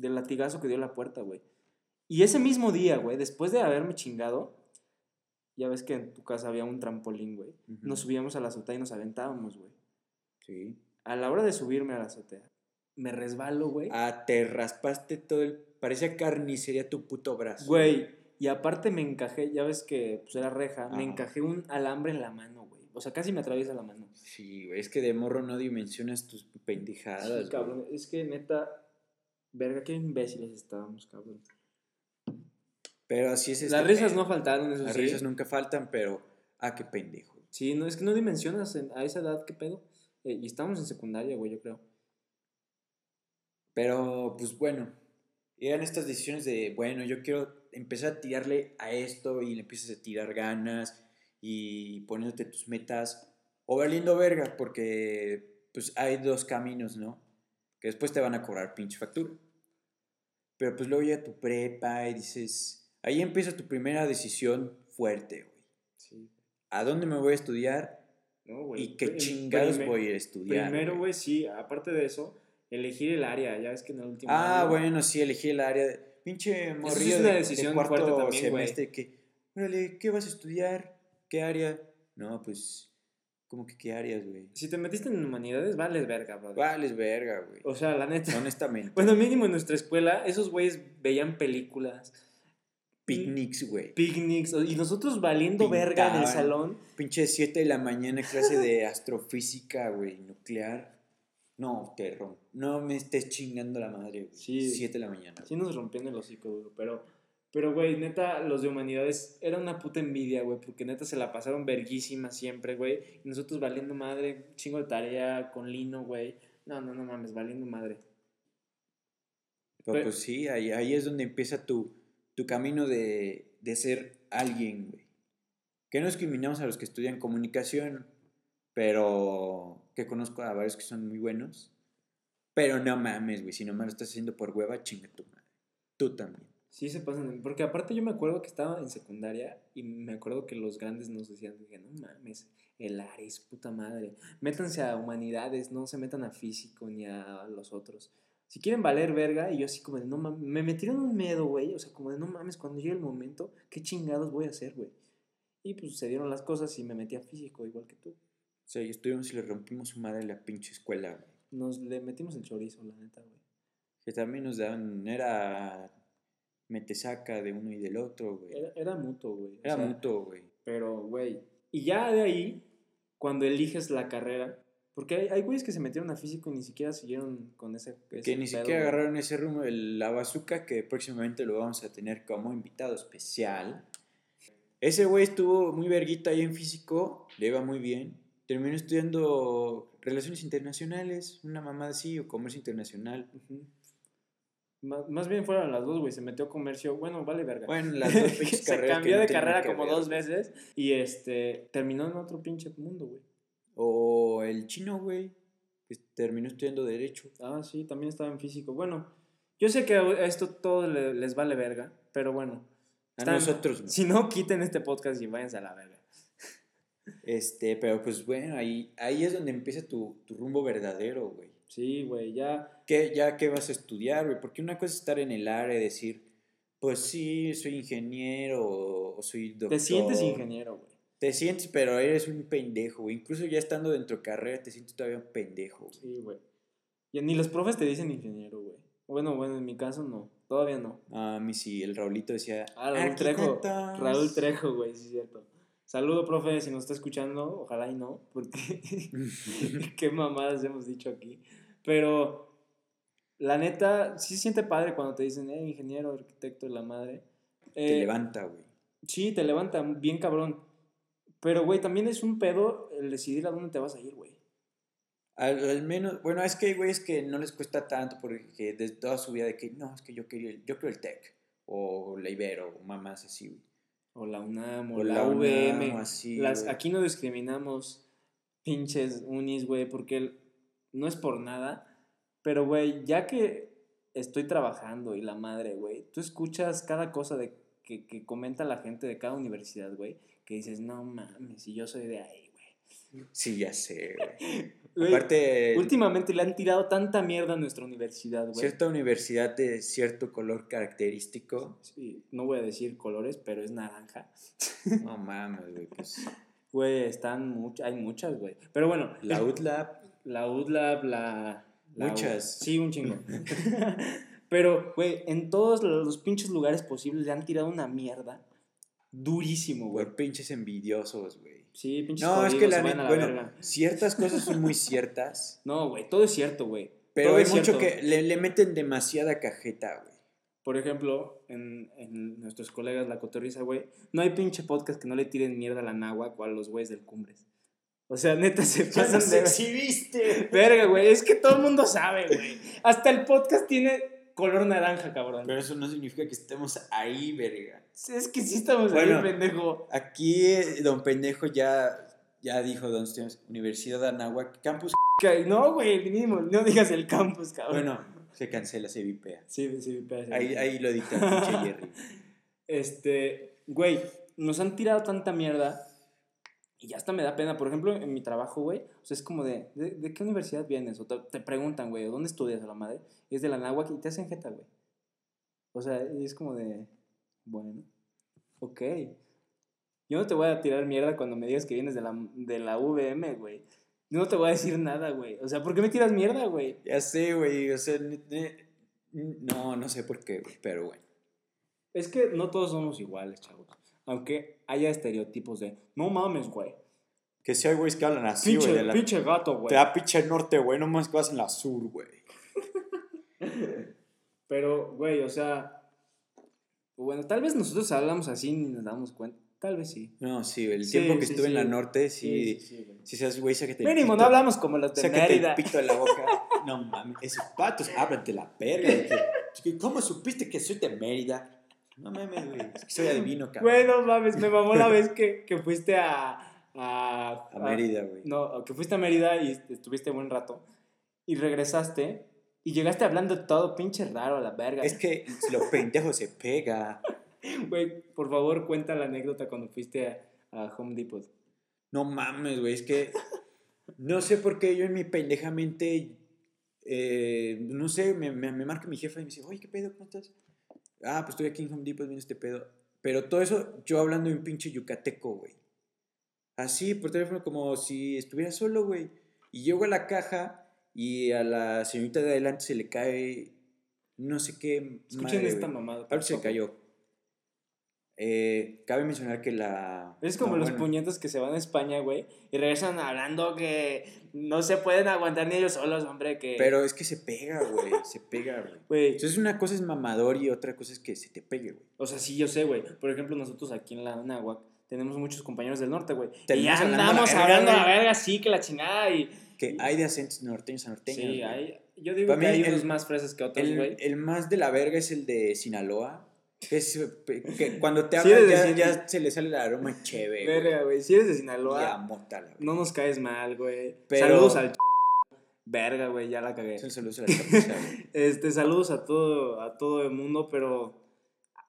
S2: del latigazo que dio la puerta, güey. Y ese mismo día, güey, después de haberme chingado, ya ves que en tu casa había un trampolín, güey.
S1: Ujú.
S2: Nos subíamos a la azotea y nos aventábamos, güey.
S1: Sí.
S2: A la hora de subirme a la azotea, me resbalo, güey.
S1: Ah, te raspaste todo el... Parecía carnicería tu puto brazo.
S2: Güey, y aparte me encajé, ya ves que pues, era reja, me encajé un alambre en la mano, güey. O sea, casi me atraviesa la mano.
S1: Sí, güey, es que de morro no dimensionas tus pendejadas,
S2: Sí,
S1: güey.
S2: cabrón, es que neta, verga, qué imbéciles estábamos, cabrón.
S1: Pero así es este
S2: Las risas
S1: pedo.
S2: no faltaron, eso
S1: Las
S2: sí.
S1: risas nunca faltan, pero... Ah, qué pendejo.
S2: Sí, no, es que no dimensionas en- a esa edad, qué pedo. Eh, y estábamos en secundaria, güey, yo creo.
S1: Pero, pues bueno, eran estas decisiones de, bueno, yo quiero empezar a tirarle a esto y le empiezas a tirar ganas y poniéndote tus metas o valiendo verga, porque pues hay dos caminos, ¿no? Que después te van a cobrar pinche factura. Pero pues luego llega tu prepa y dices, ahí empieza tu primera decisión fuerte, güey.
S2: Sí.
S1: ¿A dónde me voy a estudiar?
S2: No, güey.
S1: ¿Y qué chingados
S2: primer-
S1: voy a estudiar?
S2: Primero, güey, sí, aparte de eso, Elegir el área, ya ves que en el último
S1: Ah,
S2: año-
S1: bueno, sí, elegí el área. de- Pinche morrillo
S2: es una
S1: de- de,
S2: decisión
S1: cuarto
S2: fuerte también,
S1: semestre que, órale, ¿qué vas a estudiar? ¿Qué área? No, pues, ¿cómo que qué áreas, güey?
S2: Si te metiste en humanidades, vales verga, brother.
S1: Vales verga, güey.
S2: O sea, la neta.
S1: Honestamente. [LAUGHS]
S2: Bueno, mínimo en nuestra escuela, esos güeyes veían películas,
S1: Picnics, güey.
S2: picnics, y nosotros valiendo verga en el salón.
S1: Pinche 7 de la mañana, clase de [LAUGHS] astrofísica, güey, nuclear. No, te No me estés chingando la madre, güey.
S2: Sí.
S1: 7 de la mañana.
S2: Sí nos rompían el hocico, güey, pero... Pero, güey, neta, los de humanidades era una puta envidia, güey, porque neta se la pasaron verguísima siempre, güey. Y nosotros valiendo madre, chingo de tarea con lino, güey. No, no, no mames, valiendo madre.
S1: Pero
S2: Pero-
S1: pues sí, ahí, ahí es donde empieza tu, tu camino de, de ser alguien, güey. Que no discriminamos a los que estudian comunicación, pero que conozco a varios que son muy buenos. Pero no mames, güey, si nomás lo estás haciendo por hueva, chinga tu madre. Tú también.
S2: Sí se pasan, porque aparte yo me acuerdo que estaba en secundaria y me acuerdo que los grandes nos decían, dije, no mames, el Ares, puta madre, métanse a humanidades, no se metan a físico ni a los otros. Si quieren valer verga, y yo así como de, no mames, me metieron un miedo, güey, o sea, como de, no mames, cuando llegue el momento, ¿qué chingados voy a hacer, güey? Y pues se dieron las cosas y me metí a físico, igual que tú.
S1: O sea, y estuvimos y le rompimos su madre a la pinche escuela, güey.
S2: Nos le metimos el chorizo, la neta, güey.
S1: Que también nos daban, era metesaca de uno y del otro, güey.
S2: Era, era mutuo, güey. o
S1: Era
S2: sea,
S1: mutuo, güey.
S2: Pero, güey. Y ya de ahí, cuando eliges la carrera, porque hay, hay güeyes que se metieron a físico y ni siquiera siguieron con ese. ese
S1: Que ni
S2: pedo,
S1: siquiera
S2: güey.
S1: agarraron ese rumbo de la bazooka que próximamente lo vamos a tener como invitado especial. Ese güey estuvo muy verguita ahí en físico, le iba muy bien. Terminó estudiando relaciones internacionales, una mamada así, o comercio internacional.
S2: Ujú. Más, más bien fueron las dos, güey. Se metió a comercio. Bueno, vale verga.
S1: Bueno, las [LAUGHS] dos pinches
S2: se cambió de carrera como
S1: ver.
S2: dos veces y este terminó en otro pinche mundo, güey.
S1: O el chino, güey, que terminó estudiando Derecho.
S2: Ah, sí, también estaba en físico. Bueno, yo sé que a esto todo le- les vale verga, pero bueno.
S1: A
S2: Están-
S1: nosotros, no. [LAUGHS]
S2: Si no, quiten este podcast y váyanse a la verga.
S1: Este, pero pues bueno, ahí, ahí es donde empieza tu, tu rumbo verdadero, güey.
S2: Sí, güey, ya.
S1: ¿Qué, ya qué vas a estudiar, güey? Porque una cosa es estar en el área y decir, pues sí, soy ingeniero o, soy doctor.
S2: Te sientes ingeniero, güey.
S1: Te sientes, pero eres un pendejo, güey. Incluso ya estando dentro de carrera te sientes todavía un pendejo, güey.
S2: Sí, güey. Y ni los profes te dicen ingeniero, güey. Bueno, bueno, en mi caso no. Todavía no.
S1: A mí sí, el Raulito decía,
S2: Ah, Raúl Trejo. Raúl Trejo, güey, sí es cierto. Saludo, profe, si nos está escuchando. Ojalá y no, porque [LAUGHS] [LAUGHS] qué mamadas hemos dicho aquí. Pero la neta, sí se siente padre cuando te dicen, eh, ingeniero, arquitecto, la madre.
S1: Te
S2: Eh,
S1: levanta, güey.
S2: Sí, te levanta bien cabrón. Pero, güey, también es un pedo el decidir a dónde te vas a ir, güey.
S1: Al, al menos, bueno, es que hay güeyes que no les cuesta tanto porque desde toda su vida de que no, es que yo quería, yo quiero el TEC o la Ibero o mamás así, güey.
S2: O la UNAM, o,
S1: O
S2: la,
S1: la UNAM,
S2: VM.
S1: así,
S2: Las,
S1: güey.
S2: aquí no discriminamos pinches unis, güey, porque el- no es por nada. Pero, güey, ya que estoy trabajando y la madre, güey, tú escuchas cada cosa de, que, que comenta la gente de cada universidad, güey, que dices, no mames, y yo soy de ahí.
S1: Sí, ya sé, güey. [LAUGHS] Aparte,
S2: Últimamente le han tirado tanta mierda a nuestra universidad, güey.
S1: cierta universidad de cierto color característico.
S2: Sí, no voy a decir colores, pero es naranja.
S1: No mames, güey. Pues, [LAUGHS]
S2: Güey, están muchas, hay muchas, güey. Pero bueno,
S1: la UTLAB,
S2: La UDLAB, la... la
S1: Muchas.
S2: sí, un chingo. [LAUGHS] Pero, güey, en todos los pinches lugares posibles le han tirado una mierda durísimo, güey.
S1: por pinches envidiosos, güey.
S2: Sí, pinches
S1: No, es que la
S2: se
S1: neta, bueno,
S2: verga.
S1: ciertas cosas son muy [LAUGHS] ciertas,
S2: No, güey, todo es cierto, güey.
S1: pero
S2: Todo
S1: hay
S2: es
S1: mucho
S2: cierto.
S1: que le, le meten demasiada cajeta, güey.
S2: Por ejemplo, en, en nuestros colegas La Cotorriza, güey, no hay pinche podcast que no le tiren mierda a la náhuatl o a los güeyes del Cumbres. O sea, neta, se pasan de...
S1: exhibiste.
S2: Verga, güey, es que todo el mundo sabe, güey. Hasta el podcast tiene color naranja, cabrón.
S1: Pero eso no significa que estemos ahí, verga.
S2: Es que sí estamos
S1: Bueno.
S2: ahí, pendejo.
S1: Aquí eh, don pendejo ya, ya dijo don Steven, Universidad de Anáhuac, campus.
S2: No, güey, mínimo, no digas el campus, cabrón.
S1: Bueno, se cancela, se vipea.
S2: Sí, sí, espera,
S1: Ahí,
S2: sí.
S1: ahí lo edita el pinche Jerry. [LAUGHS]
S2: Este, güey, nos han tirado tanta mierda Y ya hasta me da pena. Por ejemplo, en mi trabajo, güey, o sea, es como de, ¿de, de qué universidad vienes? O te, te preguntan, güey, ¿dónde estudias a la madre? Y es de la náhuatl y te hacen jeta, güey. O sea, y es como de, bueno, ok. Yo no te voy a tirar mierda cuando me digas que vienes de la, de la VM, güey. Yo no te voy a decir nada, güey. O sea, ¿por qué me tiras mierda, güey?
S1: Ya sé, güey. O sea, no, no sé por qué, güey, pero bueno.
S2: Es que no todos somos iguales, chavos. Aunque haya estereotipos de, no mames, güey.
S1: Que si hay güeyes que hablan así,
S2: Pinche,
S1: güey. la-
S2: pinche gato, güey.
S1: Te da pinche norte, güey. No más que vas en la sur, güey. [LAUGHS]
S2: Pero, güey, o sea. Bueno, tal vez nosotros hablamos así ni nos damos cuenta. Tal vez sí.
S1: No, sí, el
S2: Sí,
S1: tiempo que
S2: sí,
S1: estuve en la norte, sí. Si seas güey, sácate el
S2: Mínimo,
S1: pito.
S2: no hablamos como los de Mérida.
S1: el pito de la boca. No mames, esos patos de la que- [LAUGHS] que ¿Cómo supiste que soy de Mérida? No mames, güey. Es que soy [LAUGHS] adivino, cabrón.
S2: Güey, no mames, me mamó la vez que, que fuiste a. A,
S1: A Mérida, güey.
S2: No, que fuiste a Mérida y estuviste buen rato. Y regresaste. Y llegaste hablando todo pinche raro a la verga.
S1: Es que lo pendejo se pega. [LAUGHS]
S2: Güey, por favor, cuenta la anécdota cuando fuiste a, a Home Depot.
S1: No mames, güey. Es que no sé por qué yo en mi pendejamente. eh, no sé, me, me, me marca mi jefa y me dice, oye, ¿qué pedo? ¿Cómo estás? Ah, pues estoy aquí en Home Depot, viene este pedo. Pero todo eso yo hablando de un pinche yucateco, güey. Así, por teléfono, como si estuviera solo, güey. Y llego a la caja y a la señorita de adelante se le cae no sé qué.
S2: Escuchen
S1: madre,
S2: esta
S1: güey.
S2: mamada.
S1: Algo se le cayó. Eh, cabe mencionar que la.
S2: Es como
S1: no,
S2: los
S1: bueno,
S2: puñetas que se van a España, güey, y regresan hablando que no se pueden aguantar ni ellos solos, hombre, que...
S1: Pero es que se pega, güey. Se pega, güey. Entonces, una cosa es mamador y otra cosa es que se te pegue, güey.
S2: o sea, sí, yo sé, güey. Por ejemplo, nosotros aquí en la Náhuac tenemos muchos compañeros del norte, güey. Y ya
S1: la
S2: andamos
S1: verga,
S2: hablando la verga, sí, que la chingada y...
S1: Que hay de acentos norteños a norteños.
S2: Sí, hay... Yo digo que
S1: mí
S2: hay
S1: el-
S2: unos más fresas que otros,
S1: El,
S2: güey.
S1: el más de la verga es el de Sinaloa. Es, que [LAUGHS] cuando te hablan ya, ya se le sale el aroma chévere. güey.
S2: Verga, güey. Si eres de Sinaloa,
S1: mota, la
S2: no nos caes mal, güey.
S1: Pero-
S2: Saludos al... Verga, güey, ya la cagué.
S1: Saludos a la chapuza, güey. [LAUGHS]
S2: Este, saludos a todo, a todo el mundo, pero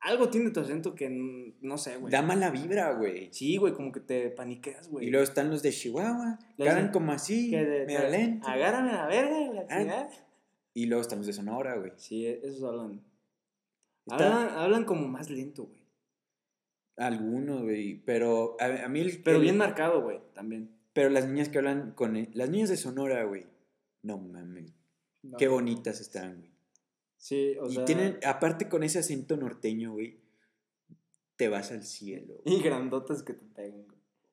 S2: algo tiene tu acento que no sé, güey.
S1: Da mala vibra, güey.
S2: Sí, güey, como que te paniqueas, güey.
S1: Y luego están los de Chihuahua,
S2: de-
S1: como así,
S2: de-
S1: lento.
S2: Agárrame la verga, la
S1: Ah. Y luego están los de Sonora, güey.
S2: Sí, esos hablan.
S1: Está-
S2: Hablan, hablan como más lento, güey.
S1: Algunos, güey. Pero a, a mí el-
S2: Pero
S1: el-
S2: bien marcado, güey, también.
S1: Pero las niñas que hablan con... el- las niñas de Sonora, güey. No mames.
S2: No.
S1: Qué bonitas están, güey.
S2: Sí, o
S1: y
S2: sea.
S1: tienen, aparte con ese acento norteño, güey, te vas al cielo. güey.
S2: Y grandotas que te güey.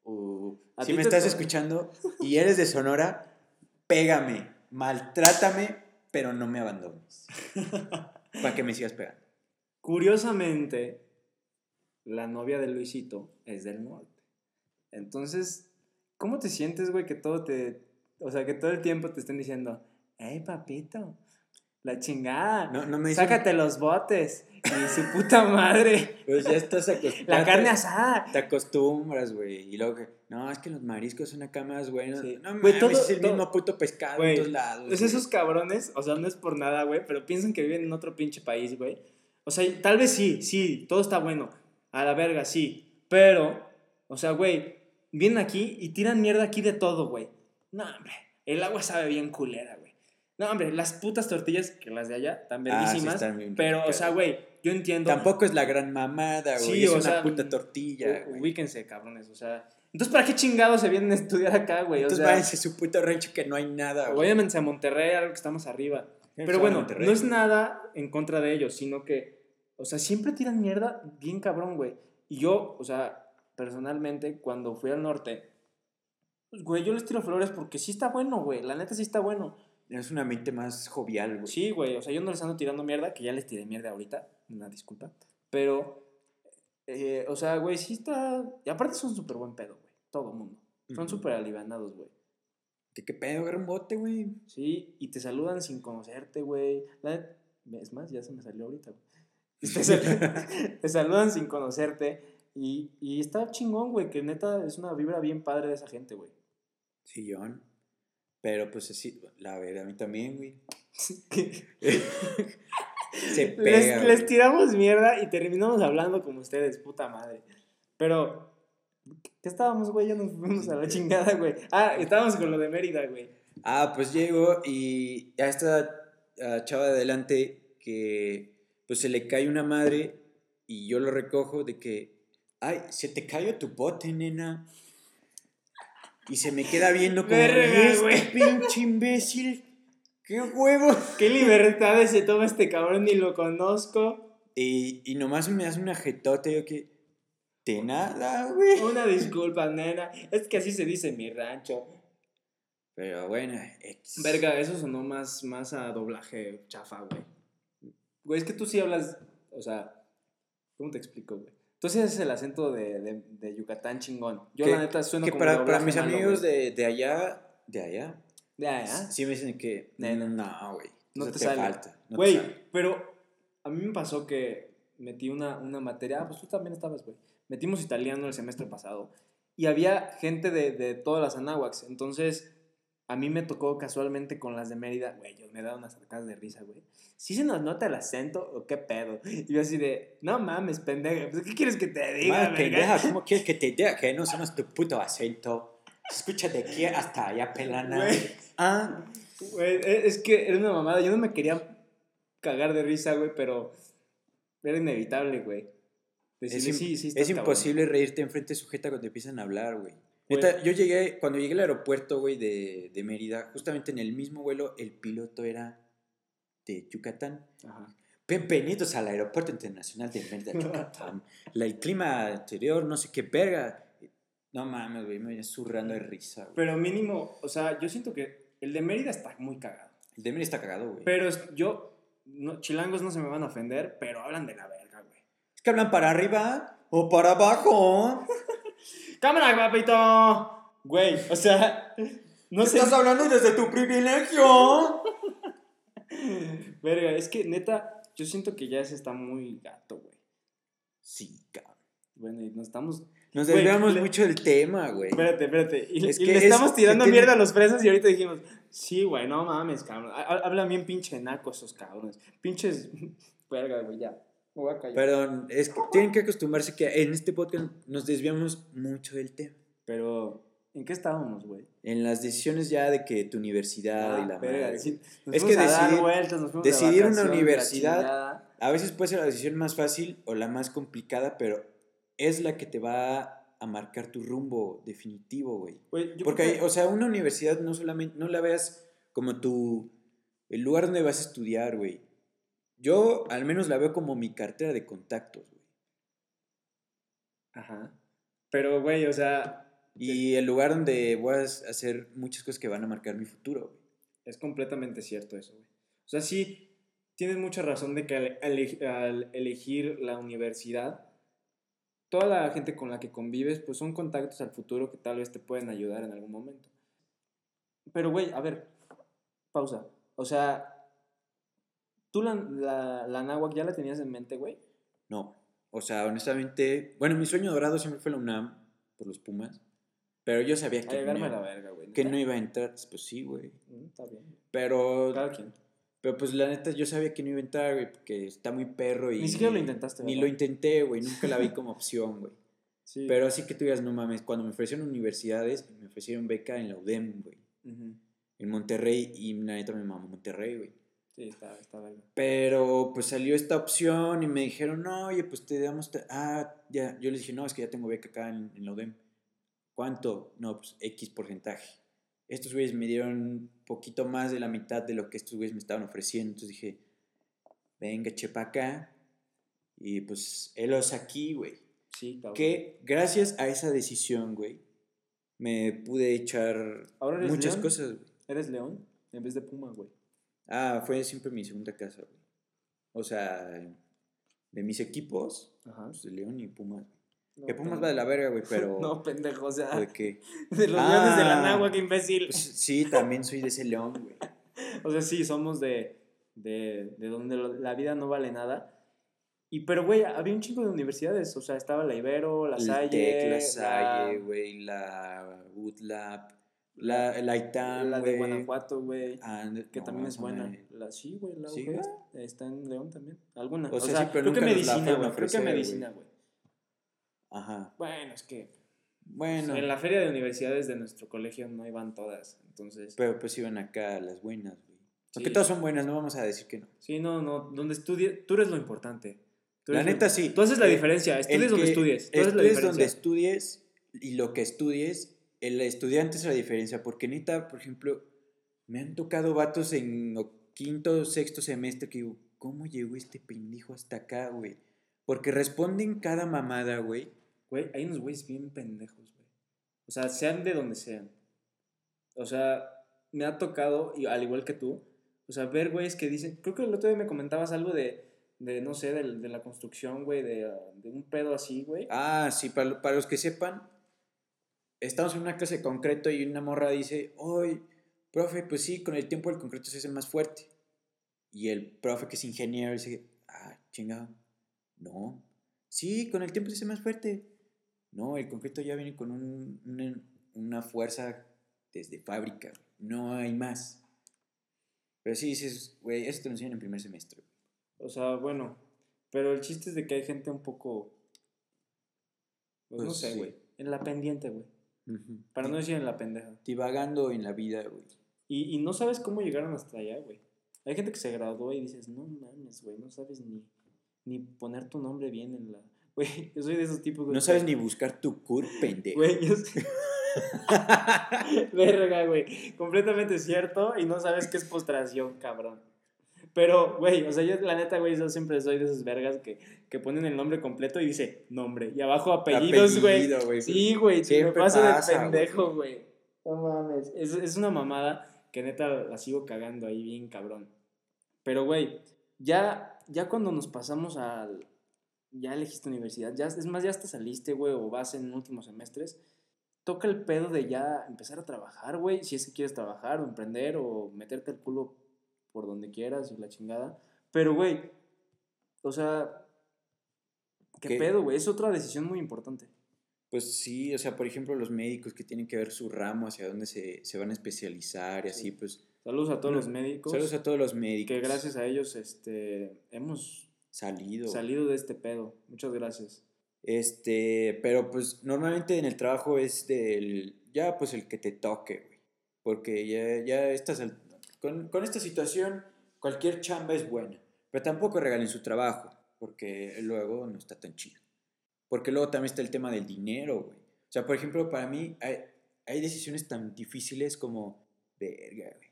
S1: Uh,
S2: ¿A
S1: si me estás escuchando y eres de Sonora, pégame, maltrátame, pero no me abandones. [LAUGHS] Para que me sigas pegando.
S2: Curiosamente, la novia de Luisito es del norte. Entonces, ¿cómo te sientes, güey, que todo te. O sea, que todo el tiempo te estén diciendo, hey, papito, la chingada,
S1: No, no me dicen-
S2: sácate los botes y su puta madre, [LAUGHS]
S1: Pues ya estás acostumbrado.
S2: la carne asada.
S1: Te acostumbras, güey. Y luego que, no, es que los mariscos son acá más buenos.
S2: Sí.
S1: No,
S2: Güey, todo-
S1: es el
S2: todo-
S1: mismo puto pescado en todos lados.
S2: Pues esos cabrones, o sea, no es por nada, güey, pero piensan que viven en otro pinche país, güey. O sea, tal vez sí, sí, todo está bueno. A la verga, sí. Pero, o sea, güey, vienen aquí y tiran mierda aquí de todo, güey. No, hombre, el agua sabe bien culera, güey. No, hombre, las putas tortillas, que las de allá, están
S1: Ah, sí bien
S2: pero, o sea, güey, yo entiendo.
S1: Tampoco es la gran mamada, güey.
S2: Sí,
S1: es
S2: o
S1: una
S2: sea,
S1: puta tortilla, güey.
S2: Ubíquense, cabrones, o sea. Entonces, ¿para qué chingados se vienen a estudiar acá, güey? O
S1: Entonces
S2: sea,
S1: váyanse a su puto rancho que no hay nada, güey.
S2: Váyanse a Monterrey, algo que estamos arriba. Pero bueno, no es nada en contra de ellos, sino que, o sea, siempre tiran mierda bien cabrón, güey. Y yo, o sea, personalmente, cuando fui al norte, pues, güey, yo les tiro flores porque sí está bueno, güey. La neta sí está bueno.
S1: Es una mente más jovial, güey.
S2: Sí, güey, o sea, yo no les ando tirando mierda, que ya les tiré mierda ahorita, una disculpa. Pero, eh, o sea, güey, sí está... Y aparte son súper buen pedo, güey. Todo mundo. Son súper alivianados, güey.
S1: ¿Qué, qué pedo? Agarra un bote, güey.
S2: Sí, y te saludan sin conocerte, güey. Es más, ya se me salió ahorita, güey. [LAUGHS] Te, sal- [LAUGHS] te saludan sin conocerte. Y, y está chingón, güey, que neta es una vibra bien padre de esa gente, güey.
S1: Sí, John. Pero pues así, la verdad, a mí también, güey. [LAUGHS] Se pega.
S2: les, tiramos mierda y terminamos hablando como ustedes, puta madre. Pero, ¿Qué estábamos, güey? Ya nos fuimos a la [LAUGHS] chingada, güey. Ah, estábamos con lo de Mérida, güey.
S1: Ah, pues llego y a esta chava de adelante que pues se le cae una madre y yo lo recojo de que, ay, se te cayó tu bote, nena. Y se me queda viendo como,
S2: Verga,
S1: "¿Y este
S2: güey". [LAUGHS]
S1: pinche imbécil, qué huevo.
S2: ¿Qué libertades se toma este cabrón? Ni lo conozco.
S1: Y, y nomás me hace una jetote, yo que, de nada, güey.
S2: Una disculpa, nena. Es que así se dice en mi rancho.
S1: Pero bueno, X.
S2: Verga, eso sonó más, más a doblaje chafa, güey. Güey, es que tú sí hablas, o sea, ¿cómo te explico, güey? Tú sí haces el acento de, de, de Yucatán chingón. Yo
S1: Que-
S2: la neta sueno
S1: que
S2: como
S1: para, para mis
S2: malo,
S1: amigos de, de allá, de allá,
S2: De allá.
S1: sí me dicen que,
S2: Nena.
S1: no, güey.
S2: No
S1: eso
S2: te sale.
S1: falta. no te
S2: Güey,
S1: sale.
S2: pero a mí me pasó que metí una, una materia, ah, pues tú también estabas, güey. Metimos italiano el semestre pasado y había gente de, de todas las anáhuacs, entonces a mí me tocó casualmente con las de Mérida, güey, yo me daba unas arcadas de risa, güey. ¿Sí se nos nota el acento o qué pedo? Y yo así de, no mames, pendeja, pues, ¿qué quieres que te diga,
S1: Madre pendeja, ¿cómo quieres que te diga que no somos tu puto acento? Escucha de aquí hasta allá, pelana.
S2: Güey.
S1: Ah,
S2: Güey, e- es que era una mamada. Yo no me quería cagar de risa, güey, pero era inevitable, güey.
S1: Es,
S2: Decirle,
S1: im-
S2: sí, sí,
S1: es
S2: estás cabrón".
S1: imposible reírte enfrente de sujeta cuando te empiezan a hablar, güey.
S2: Güey.
S1: Neta, yo llegué, cuando llegué al aeropuerto, güey, de, de Mérida, justamente en el mismo vuelo, el piloto era de Yucatán.
S2: Ajá.
S1: Bienvenidos al aeropuerto internacional de Mérida, [LAUGHS] Yucatán. La, el clima anterior, no sé qué verga. No mames, güey, me venía zurrando de risa, güey.
S2: Pero mínimo, o sea, yo siento que el de Mérida está muy cagado.
S1: El de Mérida está cagado, güey.
S2: Pero es- yo, no, chilangos no se me van a ofender, pero hablan de la verga.
S1: Es que hablan para arriba o para abajo. [LAUGHS]
S2: ¡Cámara, papito! Güey, o sea, no sé.
S1: Estás hablando desde tu privilegio. [LAUGHS]
S2: Verga, es que neta, yo siento que ya ese está muy gato, güey.
S1: Sí, cabrón.
S2: Bueno, y nos estamos
S1: Nos desviamos mucho del tema, güey.
S2: Espérate, espérate. Y,
S1: Es
S2: y
S1: que
S2: le
S1: es-
S2: estamos tirando
S1: tiene-
S2: mierda a los fresas y ahorita dijimos, sí, güey, no mames, cabrón. Ha- ha- Hablan bien pinche naco esos cabrones. Pinches, [LAUGHS] verga, güey, ya. Voy a callar.
S1: Perdón, es que tienen que acostumbrarse que en este podcast nos desviamos mucho del tema.
S2: Pero, ¿en qué estábamos, güey?
S1: En las decisiones ya de que tu universidad y la
S2: Ah, verga,
S1: madre.
S2: sí,
S1: Es que decidir-
S2: vueltas, de
S1: decidir una
S2: la
S1: universidad-. A veces puede ser la decisión más fácil o la más complicada, pero es la que te va a marcar tu rumbo definitivo, güey. Porque, hay- o sea, una universidad no solamente, no la veas como tu, el lugar donde vas a estudiar, güey. Yo al menos la veo como mi cartera de contactos, güey.
S2: Ajá. Pero, güey, o sea,
S1: Y el lugar donde voy a hacer muchas cosas que van a marcar mi futuro, güey.
S2: es completamente cierto eso, güey. O sea, sí, tienes mucha razón de que al, al elegir la universidad, toda la gente con la que convives, pues son contactos al futuro que tal vez te pueden ayudar en algún momento. Pero, güey, a ver, pausa. O sea, ¿tú la, la, la ya la tenías en mente, güey?
S1: No. O sea, honestamente, bueno, mi sueño dorado siempre fue la UNAM por los Pumas. Pero yo sabía que, no,
S2: la verga, güey.
S1: que no iba a entrar. Pues sí, güey.
S2: Mm, Está bien.
S1: Pero,
S2: Cada quien.
S1: pero pues la neta yo sabía que no iba a entrar, güey, porque está muy perro y...
S2: Ni siquiera lo intentaste,
S1: Ni
S2: ¿verdad?
S1: lo intenté, güey. Nunca la vi como [LAUGHS] opción, güey.
S2: Sí.
S1: Pero así que tú digas, no mames, cuando me ofrecieron universidades, me ofrecieron beca en la UDEM, güey. En Monterrey, y la neta me mamó Monterrey, güey.
S2: Sí, está, está verga.
S1: Pero pues salió esta opción y me dijeron, no, oye, pues te damos. Ah, ya. Yo les dije, no, es que ya tengo beca acá en, en la UDEM. ¿Cuánto? No, pues X porcentaje. Estos güeyes me dieron poquito más de la mitad de lo que estos güeyes me estaban ofreciendo. Entonces dije, venga, chepa acá. Y pues, helos aquí, güey.
S2: Sí, cabrón.
S1: Que gracias a esa decisión, güey, me pude echar
S2: ¿Ahora eres
S1: muchas
S2: león?
S1: cosas, güey.
S2: Eres león en vez de puma, güey.
S1: Ah, fue siempre mi segunda casa, güey. O sea, de mis equipos,
S2: Ajá.
S1: pues de León y Pumas.
S2: No,
S1: que Pumas
S2: pendejo.
S1: va de la verga, güey, pero... [LAUGHS]
S2: No, pendejo, o sea,
S1: ¿De qué? [LAUGHS]
S2: de los
S1: Ah.
S2: leones de la nagua, que imbécil.
S1: Pues sí, también soy de ese León, güey. [LAUGHS]
S2: O sea, sí, somos de, de, de donde la vida no vale nada. Y, pero, güey, había un chingo de universidades. O sea, estaba la Ibero, la Salle.
S1: Tec, la
S2: la-
S1: Salle, güey, la Woodlab, la, la ITAM,
S2: La de. Guanajuato, güey.
S1: Ah,
S2: Que
S1: no,
S2: también es buena. La, sí, güey, la
S1: ¿Sí,
S2: está en León también. Alguna.
S1: O
S2: O
S1: sea,
S2: sea,
S1: sí, pero
S2: creo que
S1: nunca la
S2: medicina. Creo que medicina, güey.
S1: Ajá.
S2: Bueno, es que
S1: Bueno,
S2: En la feria de universidades de nuestro colegio no iban todas, entonces...
S1: pero pues iban acá las buenas, güey.
S2: Sí.
S1: Aunque todas son buenas, no vamos a decir que no.
S2: Sí, no, no, donde estudies, tú eres lo importante. Tú
S1: La
S2: lo-
S1: neta sí.
S2: Tú haces la
S1: Eh,
S2: diferencia, estudies donde
S1: que
S2: estudies. Tú haces la
S1: Estudies donde estudies y lo que estudies, el estudiante es la diferencia. Porque neta, por ejemplo, me han tocado vatos en quinto, sexto semestre que digo, ¿cómo llegó este pendejo hasta acá, güey? Porque responden cada mamada, güey.
S2: Güey, hay unos güeyes bien pendejos, güey. O sea, sean de donde sean. O sea, me ha tocado, y al igual que tú, o sea, ver güeyes que dicen, creo que el otro día me comentabas algo de, de no sé, del- de, la construcción, güey, de, de un pedo así, güey.
S1: Ah, sí, para, para los que sepan, estamos en una clase de concreto y una morra dice, hoy, profe, pues sí, con el tiempo el concreto se hace más fuerte. Y el profe que es ingeniero dice, ah, chingado, no. Sí, con el tiempo se hace más fuerte. No, el concreto ya viene con un- una, una fuerza desde fábrica, no hay más. Pero sí dices, güey, eso te lo enseñan en primer semestre.
S2: O sea, bueno, pero el chiste es de que hay gente un poco, pues, no
S1: Pues
S2: sé,
S1: sí.
S2: güey, en la pendiente, güey. Para no decir en la pendeja.
S1: Divagando en la vida, güey.
S2: Y, y no sabes cómo llegaron hasta allá, güey. Hay gente que se graduó y dices, no mames, güey, no sabes ni, ni poner tu nombre bien en la... [LAUGHS] Güey, yo soy de esos tipos, güey.
S1: No sabes ni buscar tu cur, pendejo.
S2: Güey, yo [LAUGHS] Verga, güey. Completamente cierto y no sabes qué es postración, cabrón. Pero, güey, o sea, yo la neta, güey, yo siempre soy de esos vergas que, que ponen el nombre completo y dice nombre. Y abajo apellidos, güey.
S1: Apellido.
S2: Sí, güey, me paso
S1: pasa,
S2: de pendejo, güey. No mames. Es, es una mamada que neta la sigo cagando ahí bien cabrón. Pero, güey, ya, ya cuando nos pasamos al... Ya elegiste universidad, ya, es más, ya hasta saliste, güey, o vas en últimos semestres. Toca el pedo de ya empezar a trabajar, güey, si es que quieres trabajar o emprender o meterte el culo por donde quieras y la chingada. Pero, güey, o sea, ¿qué,
S1: ¿Qué?
S2: pedo, güey? Es otra decisión muy importante.
S1: Pues sí, o sea, por ejemplo, los médicos que tienen que ver su ramo, hacia dónde se, se van a especializar y así,
S2: Sí.
S1: pues.
S2: Saludos a todos
S1: No,
S2: los médicos.
S1: Saludos a todos los médicos.
S2: que gracias a ellos este, hemos
S1: Salido.
S2: salido de este pedo. Muchas gracias.
S1: Este, pero pues normalmente en el trabajo es del, ya pues el que te toque, güey. Porque ya, ya estás, al- con, con esta situación, cualquier chamba es buena. Pero tampoco regalen su trabajo, porque luego no está tan chido. Porque luego también está el tema del dinero, güey. O sea, por ejemplo, para mí hay, hay decisiones tan difíciles como, verga, güey.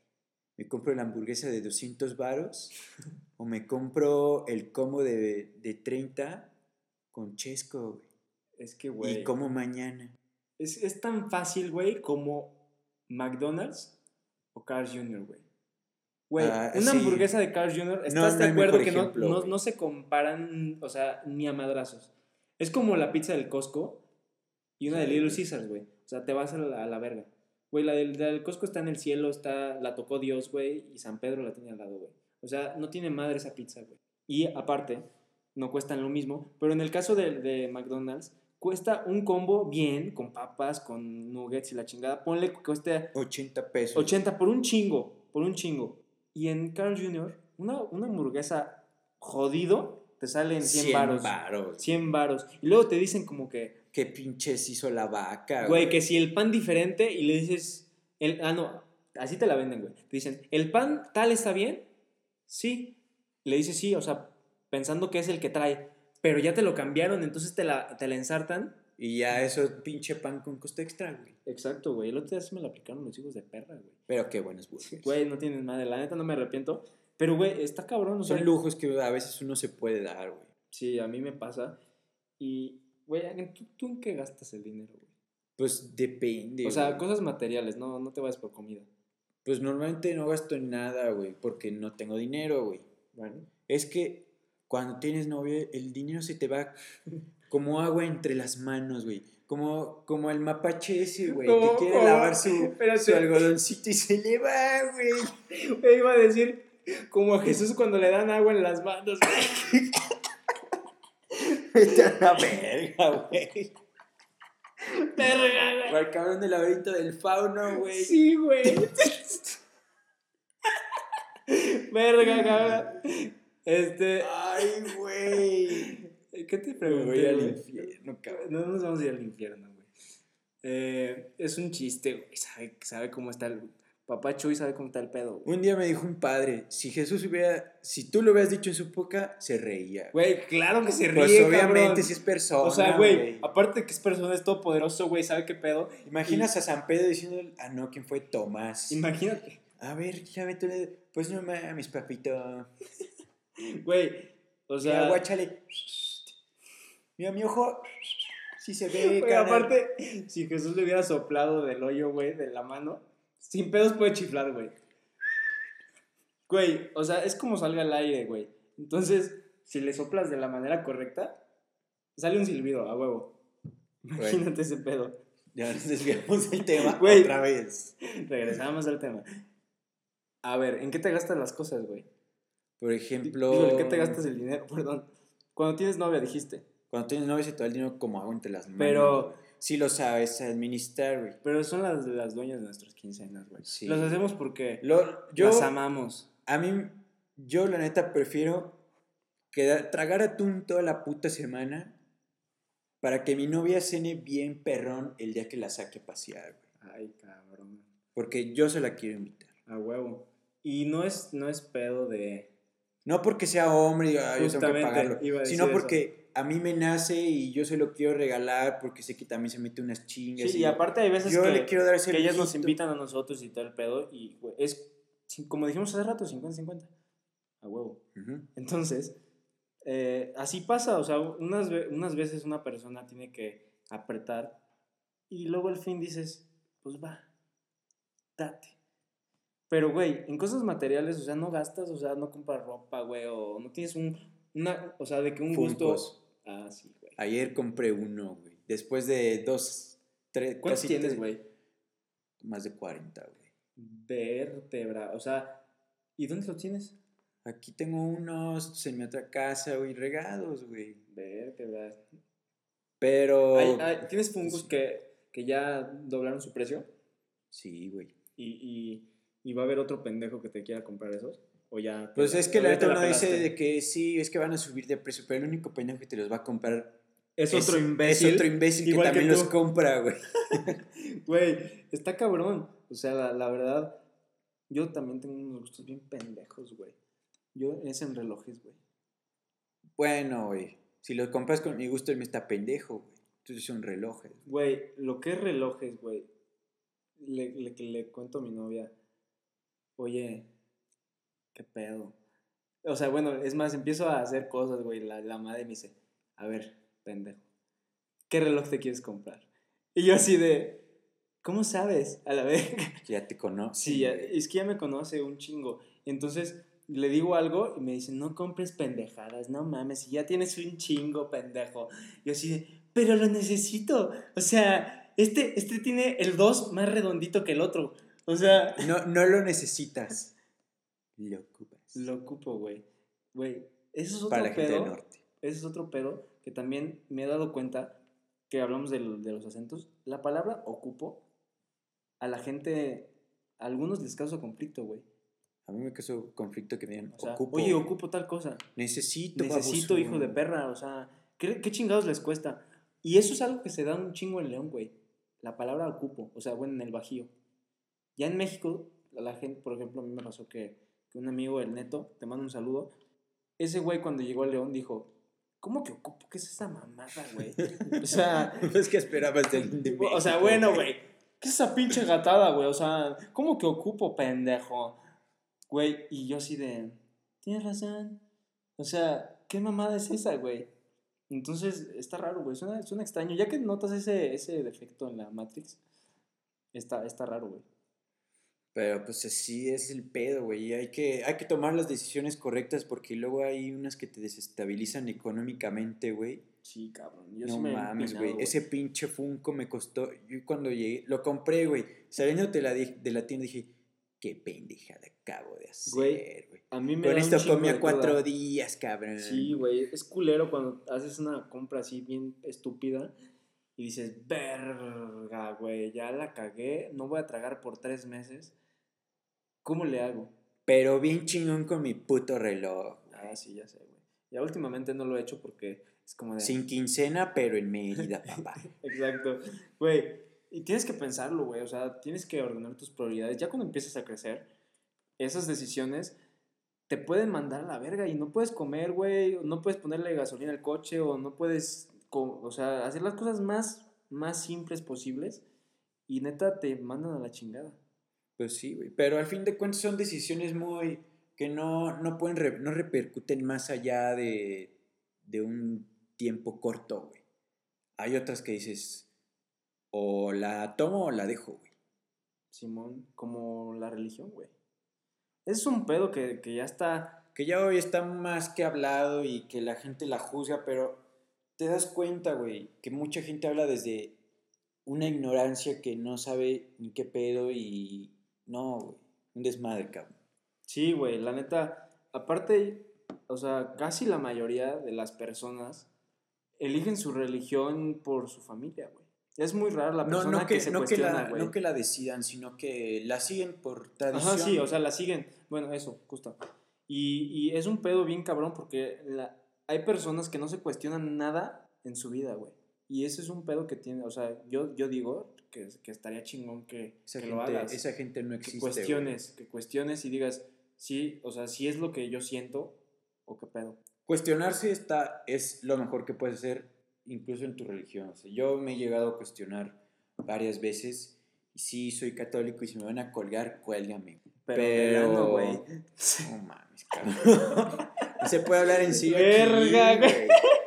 S1: ¿Me compro la hamburguesa de 200 varos? [LAUGHS] ¿O me compro el combo de, de 30 con chesco, güey?
S2: Es que, güey.
S1: Y como mañana.
S2: Es, es tan fácil, güey, como McDonald's o Carl's Jr., güey. Güey,
S1: Ah,
S2: una
S1: sí.
S2: hamburguesa de Carl's Jr., ¿estás
S1: no
S2: de acuerdo que no,
S1: ejemplo,
S2: no, no se comparan, o sea, ni a madrazos? Es como la pizza del Costco y una de
S1: Sí.
S2: Little Caesars, güey. O sea, te vas a la, a la verga. Güey, la del, la del Costco está en el cielo, está, la tocó Dios, güey, y San Pedro la tiene al lado, güey. O sea, no tiene madre esa pizza, güey. Y aparte, no cuestan lo mismo, pero en el caso de, de McDonald's, cuesta un combo bien, con papas, con nuggets y la chingada. Ponle que cueste
S1: 80 pesos.
S2: 80 por un chingo, por un chingo. Y en Carl Jr., una, una hamburguesa jodido te sale en 100 varos.
S1: varos.
S2: 100 varos. Y luego te dicen como que,
S1: ¿Qué pinches hizo la vaca,
S2: güey, que si el pan diferente y le dices, el, ah, no, así te la venden, güey. Te dicen, ¿el pan tal está bien? Sí. Le dices sí, o sea, pensando que es el que trae. Pero ya te lo cambiaron, entonces te la, te la ensartan.
S1: Y ya eso, pinche pan con costo extra, güey.
S2: Exacto, güey. El otro día sí me lo aplicaron los hijos de perra, güey.
S1: Pero qué buenas burgers.
S2: Güey, no tienes madre. La neta no me arrepiento. Pero, güey, está cabrón. O sea,
S1: Son lujos que a veces uno se puede dar, güey.
S2: Sí, a mí me pasa. Y, güey, ¿tú, ¿tú en qué gastas el dinero, güey?
S1: Pues depende.
S2: O sea,
S1: güey.
S2: cosas materiales, no, no te vayas por comida.
S1: Pues normalmente no gasto en nada, güey, porque no tengo dinero, güey.
S2: Bueno.
S1: Es que cuando tienes novia, el dinero se te va como agua entre las manos, güey. Como, como el mapache ese, güey, que quiere lavar su, su algodoncito y se le va, güey.
S2: Me iba a decir como a Jesús cuando le dan agua en las manos, güey.
S1: Vete a la verga, güey.
S2: Verga, güey.
S1: O al cabrón del laberinto del fauno, güey.
S2: Sí, güey. Verga, cabrón. Este.
S1: Ay, güey.
S2: ¿Qué te
S1: Me
S2: pregunté?
S1: voy al infierno, cabrón.
S2: No nos vamos a ir al infierno, güey. Eh, es un chiste, güey. Sabe, sabe cómo está el. Papá Chuy sabe cómo está el pedo, güey.
S1: Un día me dijo un padre, si Jesús hubiera, si tú lo hubieras dicho en su época, se reía.
S2: Güey, claro que se ríe,
S1: Pues obviamente
S2: cabrón.
S1: si es persona.
S2: O sea, güey, aparte de que es persona, es todopoderoso, güey, sabe qué pedo.
S1: Imaginas a San Pedro diciendo, ah, no, ¿quién fue Tomás?
S2: Imagínate.
S1: A ver, ya tú le... Pues no mames, papito. [LAUGHS]
S2: Güey, o sea.
S1: sea, guáchale. Mira, mi ojo. Sí se ve, carnal.
S2: aparte, si Jesús le hubiera soplado del hoyo, güey, de la mano, sin pedos puede chiflar, güey. Güey, o sea, es como salga al aire, güey. Entonces, si le soplas de la manera correcta, sale un silbido, a huevo. Imagínate ese pedo.
S1: Ya nos desviamos del tema [LAUGHS]
S2: Güey.
S1: otra vez.
S2: Regresamos al tema. A ver, ¿en qué te gastas las cosas, güey?
S1: Por ejemplo...
S2: ¿en qué te gastas el dinero? [LAUGHS] Perdón. Cuando tienes novia, dijiste.
S1: Cuando tienes novia se te va el dinero como agua entre las manos.
S2: Pero,
S1: Sí lo sabes administrar, güey.
S2: pero son las, las dueñas de nuestras quincenas, güey.
S1: Sí.
S2: Las hacemos porque
S1: Lo, yo,
S2: las amamos.
S1: a mí, yo la neta prefiero quedar, tragar atún toda la puta semana para que mi novia cene bien perrón el día que la saque a pasear, güey.
S2: Ay, cabrón.
S1: Porque yo se la quiero invitar.
S2: A huevo. Y no es, no es pedo de.
S1: No porque sea hombre y yo tengo que pagarlo, sino
S2: eso.
S1: A mí me nace y yo se lo quiero regalar porque sé que también se mete unas chingas.
S2: Sí, y aparte hay veces
S1: yo
S2: que,
S1: le quiero dar ese
S2: que ellas nos invitan a nosotros y todo el pedo. Y, güey, es. Como dijimos hace rato, 50-50. A huevo. Entonces, eh, así pasa. O sea, unas, unas veces una persona tiene que apretar. Y luego al fin dices, pues va, date. Pero, güey, en cosas materiales, o sea, no gastas, o sea, no compras ropa, güey, o no tienes un. Una, o sea, de que un gusto. Ah, sí, güey.
S1: Ayer compré uno, güey. Después de dos, tres...
S2: ¿Cuántos
S1: casi
S2: tienes, güey?
S1: Más de 40, güey.
S2: Vértebra. O sea, ¿y dónde lo tienes?
S1: Aquí tengo unos en mi otra casa, güey, regados, güey.
S2: Vértebra.
S1: Pero...
S2: Hay- hay- ¿Tienes fungos que, que ya doblaron su precio?
S1: Sí, güey.
S2: ¿Y, y, y va a haber otro pendejo que te quiera comprar esos? ¿O ya?
S1: Pues es que la neta uno dice de que sí, es que van a subir de precio, pero el único pendejo que te los va a comprar
S2: Es otro imbécil.
S1: Es otro imbécil que también los compra, güey. [LAUGHS]
S2: Güey, está cabrón. O sea, la, la verdad, yo también tengo unos gustos bien pendejos, güey. Yo es en relojes, güey.
S1: Bueno, güey. Si los compras con mi gusto, él me está pendejo, güey. Entonces son relojes.
S2: Güey, lo que es relojes, güey. Le, le, le cuento a mi novia, oye, ¿qué pedo? O sea, bueno, es más, empiezo a hacer cosas, güey. La, la madre me dice, a ver, pendejo, ¿qué reloj te quieres comprar? Y yo así de, ¿cómo sabes? A la vez. [LAUGHS]
S1: Ya te conoces.
S2: Sí, ya- es que ya me conoce un chingo. Entonces le digo algo y me dice, no compres pendejadas, no mames, si ya tienes un chingo, pendejo. Yo así de, pero lo necesito. O sea, este, este tiene el 2 más redondito que el otro. O sea,
S1: No, no lo necesitas. Lo ocupas.
S2: lo ocupo, güey. Güey, eso es otro
S1: Para la gente
S2: pedo.
S1: del norte.
S2: Ese es otro pedo que también me he dado cuenta que hablamos del- de, los acentos. La palabra ocupo a la gente, a algunos les causa conflicto, güey.
S1: A mí me causó conflicto que me digan,
S2: O sea,
S1: ocupo.
S2: oye, ocupo tal cosa.
S1: Necesito,
S2: Necesito, hijo de perra. O sea, ¿qué, qué chingados les cuesta? Y eso es algo que se da un chingo en León, güey. La palabra ocupo. O sea, bueno, en el Bajío. Ya en México, la gente, por ejemplo, a mí me pasó que, que un amigo, el Neto, te mando un saludo. Ese güey, cuando llegó a León, dijo: ¿Cómo que ocupo? ¿Qué es esa mamada, güey? O sea, [LAUGHS]
S1: Es que esperabas del de
S2: o sea, bueno, güey. ¿Qué es esa pinche gatada, güey? O sea, ¿cómo que ocupo, pendejo? Güey, y yo así de, tienes razón. O sea, ¿qué mamada es esa, güey? Entonces, está raro, güey. Suena, suena extraño. Ya que notas ese, ese defecto en la Matrix, está, está raro, güey.
S1: Pero pues así es el pedo, güey. y Hay que, hay que tomar las decisiones correctas porque luego hay unas que te desestabilizan económicamente, güey.
S2: Sí, cabrón. Yo
S1: No
S2: sí me he
S1: mames, güey. Ese pinche Funko me costó. Yo cuando llegué, lo compré, güey. Saliendo de la, de la tienda dije, qué pendejada acabo de hacer,
S2: Güey. A mí me
S1: Con
S2: da
S1: esto comía cuatro días, cabrón.
S2: Sí, güey. Es culero cuando haces una compra así bien estúpida y dices, verga, güey, ya la cagué, no voy a tragar por tres meses. ¿Cómo le hago?
S1: Pero bien chingón con mi puto reloj.
S2: Ah, sí, ya sé, güey. Ya últimamente no lo he hecho porque es como de...
S1: Sin quincena, pero en Mérida, papá. [LAUGHS]
S2: Exacto. Güey, Y tienes que pensarlo, güey. O sea, tienes que ordenar tus prioridades. Ya cuando empiezas a crecer, esas decisiones te pueden mandar a la verga y no puedes comer, güey. No puedes ponerle gasolina al coche o no puedes, o sea, hacer las cosas más, más simples posibles. Y neta te mandan a la chingada.
S1: Pues sí, güey. Pero al fin de cuentas son decisiones muy que no, no pueden, no repercuten más allá de, de un tiempo corto, güey. Hay otras que dices, o la tomo o la dejo, güey.
S2: Simón, como la religión, güey. Es un pedo que, que ya está...
S1: Que ya hoy está más que hablado y que la gente la juzga, pero te das cuenta, güey, que mucha gente habla desde una ignorancia que no sabe ni qué pedo y no, güey, un desmadre, cabrón.
S2: Sí, güey, la neta, aparte, o sea, casi la mayoría de las personas eligen su religión por su familia, güey. Es muy raro la persona
S1: no, no que,
S2: se
S1: no
S2: cuestiona,
S1: que la, No que la decidan, sino que la siguen por tradición.
S2: Ajá, sí, o sea, la siguen. Bueno, eso, justo. Y, y es un pedo bien cabrón porque la, hay personas que no se cuestionan nada en su vida, güey. Y ese es un pedo que tiene, o sea, yo, yo digo que, que estaría chingón que,
S1: esa
S2: que
S1: gente,
S2: lo hagas.
S1: Esa gente no existe.
S2: Que cuestiones, que cuestiones y digas, sí, o sea, si es lo que yo siento o qué pedo.
S1: Cuestionarse está, es lo mejor que puedes hacer, incluso en tu religión. O sea, yo me he llegado a cuestionar varias veces. Sí, soy católico y si me van a colgar, cuélgame. Pero, güey. No mames, cabrón. no [LAUGHS] se puede hablar en sí.
S2: Verga, güey. [LAUGHS]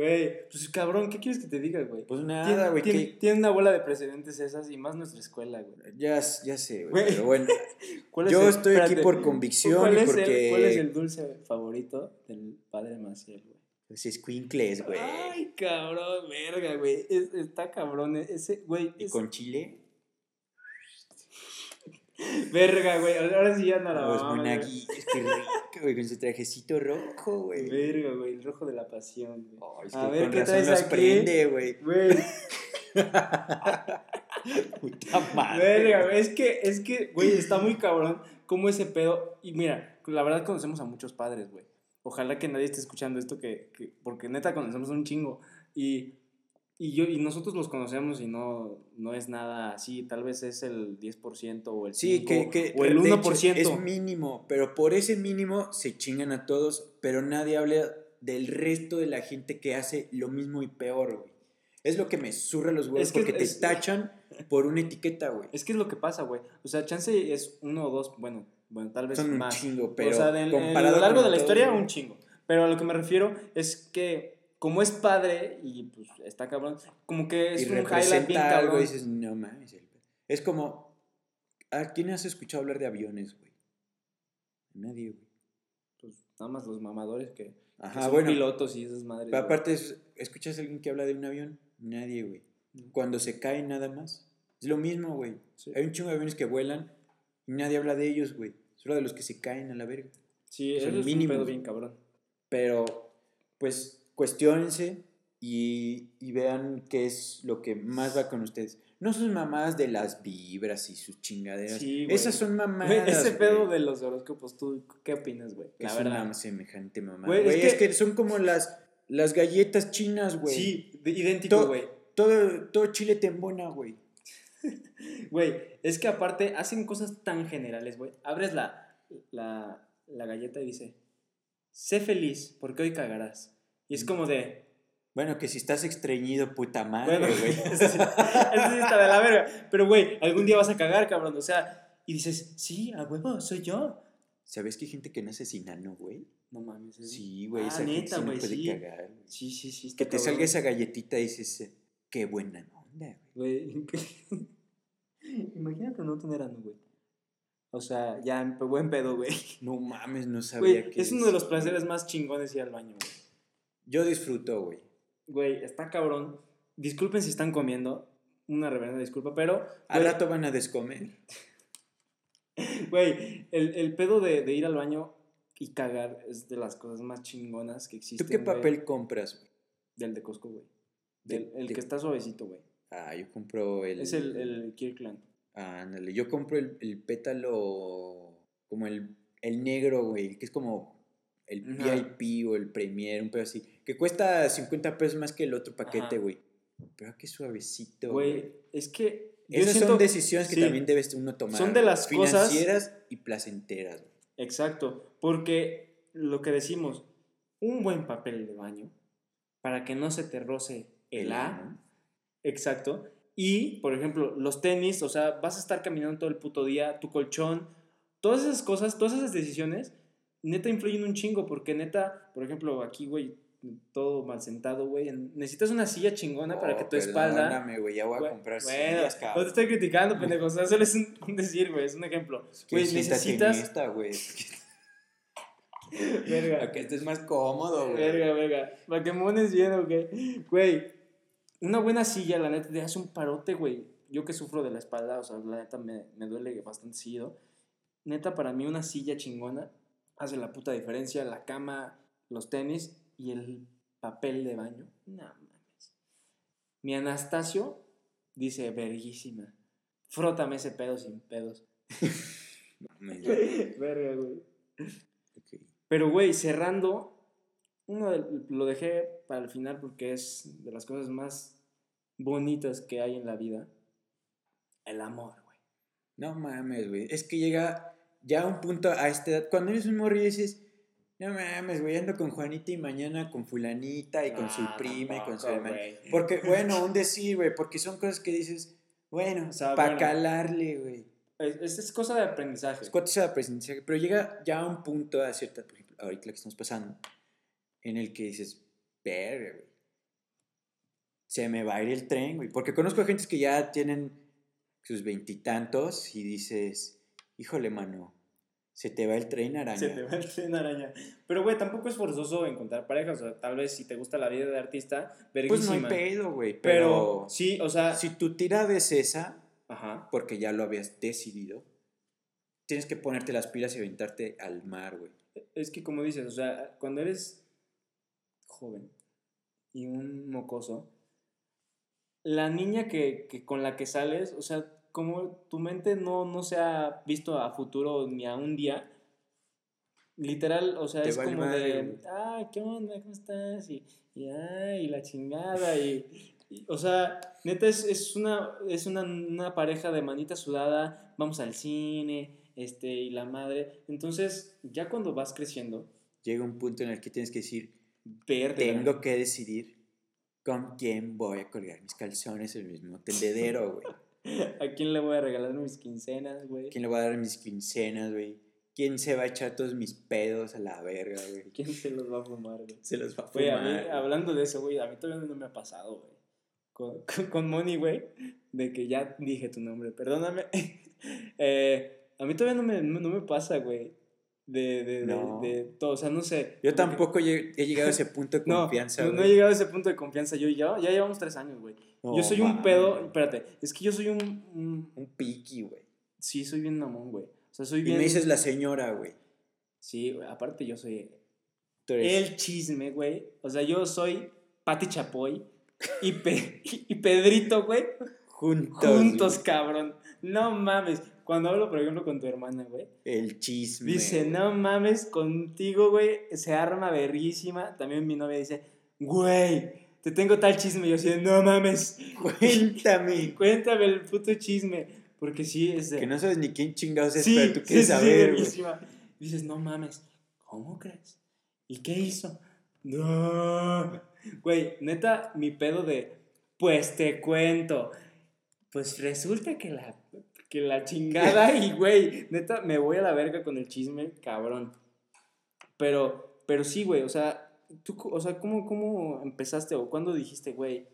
S2: Güey, pues cabrón, ¿qué quieres que te diga, güey?
S1: Pues nada, güey.
S2: Tiene, tiene, una bola de precedentes esas y más nuestra escuela, güey.
S1: Ya, ya sé, güey. Pero bueno, [LAUGHS] yo estoy aquí por convicción
S2: ¿cuál
S1: y
S2: es
S1: porque...
S2: El, ¿Cuál es el dulce favorito del padre Maciel, güey?
S1: Pues es Quincles, güey.
S2: Ay, cabrón, verga, güey. Es, está cabrón ese, güey.
S1: ¿Y con chile? [LAUGHS]
S2: Verga, güey. Ahora sí ya no la
S1: Pues monagui, es que rico, güey, con su trajecito rojo, güey.
S2: Verga, güey, el rojo de la pasión, güey.
S1: Oh, es que a ver, con ¿qué razón los aquí? prende, güey.
S2: Güey. [LAUGHS]
S1: Puta madre.
S2: Verga, güey. Es que, es que, güey, está muy cabrón cómo ese pedo. Y mira, la verdad conocemos a muchos padres, güey. Ojalá que nadie esté escuchando esto, que, que porque neta conocemos un chingo. Y y, yo, y nosotros los conocemos y no, no es nada así, tal vez es el 10% o el 5%
S1: sí, que, que,
S2: o el 1%.
S1: Hecho, es mínimo, pero por ese mínimo se chingan a todos, pero nadie habla del resto de la gente que hace lo mismo y peor, güey. Es lo que me surra los huevos
S2: Es que
S1: porque te
S2: es-
S1: tachan por una etiqueta, güey.
S2: Es que es lo que pasa, güey. O sea, chance es uno o dos, bueno, bueno tal vez
S1: Son un
S2: más.
S1: chingo, pero
S2: o sea, de- en- a lo largo de la historia,
S1: güey.
S2: un chingo. Pero a lo que me refiero es que, como es padre y pues está cabrón, como que es
S1: y
S2: un highlight bien
S1: algo
S2: cabrón.
S1: y dices, no mames. el- Es como, ¿a quién has escuchado hablar de aviones, güey? Nadie, güey.
S2: Pues nada más los mamadores que, que
S1: Ajá,
S2: son
S1: bueno.
S2: pilotos y esas madres.
S1: Pero aparte, es- ¿escuchas a alguien que habla de un avión? Nadie, güey. Cuando se caen nada más. Es lo mismo, güey.
S2: Sí.
S1: Hay un chingo de aviones que vuelan y nadie habla de ellos, güey. Solo de los que se caen a la verga.
S2: Sí, es
S1: mínimos.
S2: un pedo bien cabrón.
S1: Pero, pues, cuestionense y, y vean qué es lo que más va con ustedes. No sus mamadas de las vibras y sus chingaderas.
S2: Sí.
S1: Esas son mamadas.
S2: ese pedo de los horóscopos, ¿tú qué opinas, güey?
S1: Es
S2: verdad.
S1: una semejante mamada.
S2: Güey, es
S1: es,
S2: que-
S1: son como las, las galletas chinas, güey.
S2: Sí, idéntico,
S1: To-
S2: güey.
S1: Todo, todo chile te embona, güey. [LAUGHS]
S2: Güey, es que aparte hacen cosas tan generales, güey. Abres la, la, la galleta y dice, sé feliz porque hoy cagarás. Y es como de,
S1: Bueno, que si estás estreñido, puta madre,
S2: bueno, [LAUGHS]
S1: güey.
S2: sí, ese sí está de la verga. Pero, güey, algún día vas a cagar, cabrón. O sea, y dices, sí, a huevo, soy yo.
S1: ¿Sabes que hay gente que nace sin ano, güey?
S2: No mames. es-
S1: Sí, güey,
S2: Ah,
S1: esa gente
S2: neta,
S1: sí no
S2: güey,
S1: puede
S2: sí.
S1: cagar. güey.
S2: Sí, sí, sí.
S1: Que te
S2: cabrón.
S1: salga esa galletita y dices, eh, qué buena onda, güey. [LAUGHS]
S2: Imagínate no tener ano, güey. O sea, ya en pe- buen pedo, güey.
S1: No mames, no sabía
S2: Güey,
S1: que
S2: es uno de los
S1: eso,
S2: placeres más chingones ir al baño, güey.
S1: Yo disfruto, güey.
S2: Güey, está cabrón. Disculpen si están comiendo. Una reverenda disculpa, pero.
S1: Al rato van a descomer. [LAUGHS]
S2: Güey, el, el pedo de, de ir al baño y cagar es de las cosas más chingonas que
S1: ¿Tú
S2: existen.
S1: qué
S2: güey.
S1: papel compras, güey?
S2: Del de Costco, güey.
S1: Del-
S2: Del- el
S1: de-
S2: que está suavecito, güey.
S1: Ah, yo compro el...
S2: Es el, el Kirkland.
S1: Ah, ándale, yo compro el, el pétalo como el, el negro, güey, que es como el
S2: Ajá.
S1: VIP o el Premier, un pedo así, que cuesta 50 pesos más que el otro paquete, güey. pero qué suavecito.
S2: Güey, es que.
S1: Esas
S2: siento-
S1: son decisiones que
S2: sí,
S1: también debes uno tomar.
S2: Son de las cosas-
S1: financieras y placenteras.
S2: Exacto, porque lo que decimos, un buen papel de baño para que no se te roce el A.
S1: ano.
S2: Exacto. Y, por ejemplo, los tenis, o sea, vas a estar caminando todo el puto día, tu colchón, todas esas cosas, todas esas decisiones, neta influyen un chingo, porque neta, por ejemplo, aquí, güey, todo mal sentado, güey, necesitas una silla chingona para que
S1: Oh,
S2: tu espalda...
S1: Güey, ya voy a
S2: Güey,
S1: comprar
S2: bueno,
S1: sillas,
S2: no
S1: cabrón.
S2: te estoy criticando, pendejo, o sea, solo es un decir, güey, es un ejemplo. Güey, necesitas...
S1: güey. [LAUGHS]
S2: Verga.
S1: Para que estés más cómodo, güey.
S2: Verga, verga. Para que mones bien, ¿o qué? Güey, una buena silla, la neta, te hace un parote, güey. Yo que sufro de la espalda, o sea, la neta me, me duele bastante seguido. Neta, para mí una silla chingona hace la puta diferencia. La cama, los tenis y el papel de baño. No mames. Mi Anastasio dice, verguísima. Frótame ese pedo sin pedos. [LAUGHS]
S1: Mames,
S2: Verga, güey. Pero, güey, cerrando, uno de- lo dejé para el final porque es de las cosas más bonitas que hay en la vida. El amor, güey.
S1: No mames, güey. Es que llega ya un punto a esta edad. Cuando eres un morrillo dices, no mames, güey, ando con Juanita y mañana con fulanita y con su
S2: Ah,
S1: prima y con su hermana. Porque, [LAUGHS] bueno, un decir, güey, porque son cosas que dices, bueno,
S2: O sea,
S1: para
S2: bueno.
S1: calarle, güey.
S2: Es, es- cosa de aprendizaje.
S1: Es cuatro de aprendizaje, pero llega ya a un punto a cierta, por ejemplo, ahorita la que estamos pasando, en el que dices, verga, güey. Se me va a ir el tren, güey. Porque conozco a gente que ya tienen sus veintitantos y dices, híjole, mano, se te va el tren araña.
S2: Se te va el tren araña. Pero, güey, tampoco es forzoso encontrar parejas. O sea, tal vez si te gusta la vida de artista,
S1: Pues no hay
S2: verguísima.
S1: pedo, güey.
S2: Pero,
S1: Pero,
S2: sí, o sea...
S1: si tu tirada es esa,
S2: Ajá.
S1: porque ya lo habías decidido, tienes que ponerte las pilas y aventarte al mar, güey.
S2: Es que como dices, o sea, cuando eres joven y un mocoso, la niña que, que con la que sales, o sea, como tu mente no, no se ha visto a futuro ni a un día, literal, o sea,
S1: Te
S2: es
S1: vale
S2: como
S1: madre,
S2: de, ah, ¿qué onda? ¿Cómo estás? Y, y, ay, la chingada, y, y, o sea, neta es, es, una, es una, una pareja de manita sudada, vamos al cine, este, y la madre, entonces, ya cuando vas creciendo,
S1: Llega un punto en el que tienes que decir,
S2: verde.
S1: tengo que decidir con quién voy a colgar mis calzones en el mismo tendedero, güey.
S2: ¿A quién le voy a regalar mis quincenas, güey?
S1: ¿Quién le va a dar mis quincenas, güey? ¿Quién se va a echar todos mis pedos a la verga, güey? [LAUGHS]
S2: ¿Quién se los va a fumar, güey?
S1: Se los va a fumar.
S2: a mí, hablando de eso, güey, a mí todavía no me ha pasado, güey. Con, [LAUGHS] con, con Moni, güey, de que ya dije tu nombre, perdóname. [LAUGHS] Eh, a mí todavía no me, no me pasa, güey. De, de, de-
S1: No.
S2: de todo, o sea, no sé.
S1: Yo
S2: que-
S1: tampoco he llegado a ese punto de confianza,
S2: no, no he llegado a ese punto de confianza. Yo ya, ya llevamos tres años, güey.
S1: No
S2: yo soy un pedo, espérate, es que yo soy un, un-
S1: Un piqui, güey.
S2: sí, soy bien mamón, güey. O sea, soy
S1: Y
S2: bien...
S1: me dices la señora, güey.
S2: Sí, güey, aparte yo soy
S1: Tú eres...
S2: el chisme, güey. O sea, yo soy Pati Chapoy y, Pe- [LAUGHS] y Pedrito, güey.
S1: Juntos.
S2: Juntos, cabrón. No mames. Cuando hablo, por ejemplo, con tu hermana, güey.
S1: El chisme.
S2: Dice, no mames, contigo, güey, se arma verguísima. También mi novia dice, güey, te tengo tal chisme. Y yo así, no mames,
S1: Cuéntame. [LAUGHS]
S2: cuéntame el puto chisme. Porque sí, es de...
S1: Que no sabes ni quién chingados es,
S2: Sí,
S1: pero tú
S2: sí,
S1: quieres
S2: sí,
S1: saber, güey.
S2: verguísima. Dices, no mames, ¿cómo crees? ¿Y qué hizo? No. Güey, neta, mi pedo de, pues te cuento. Pues resulta que la, que la chingada y, [LAUGHS] güey, neta, me voy a la verga con el chisme, cabrón. Pero, pero sí, güey, o sea, tú, o sea, ¿cómo, ¿cómo empezaste o cuándo dijiste, güey,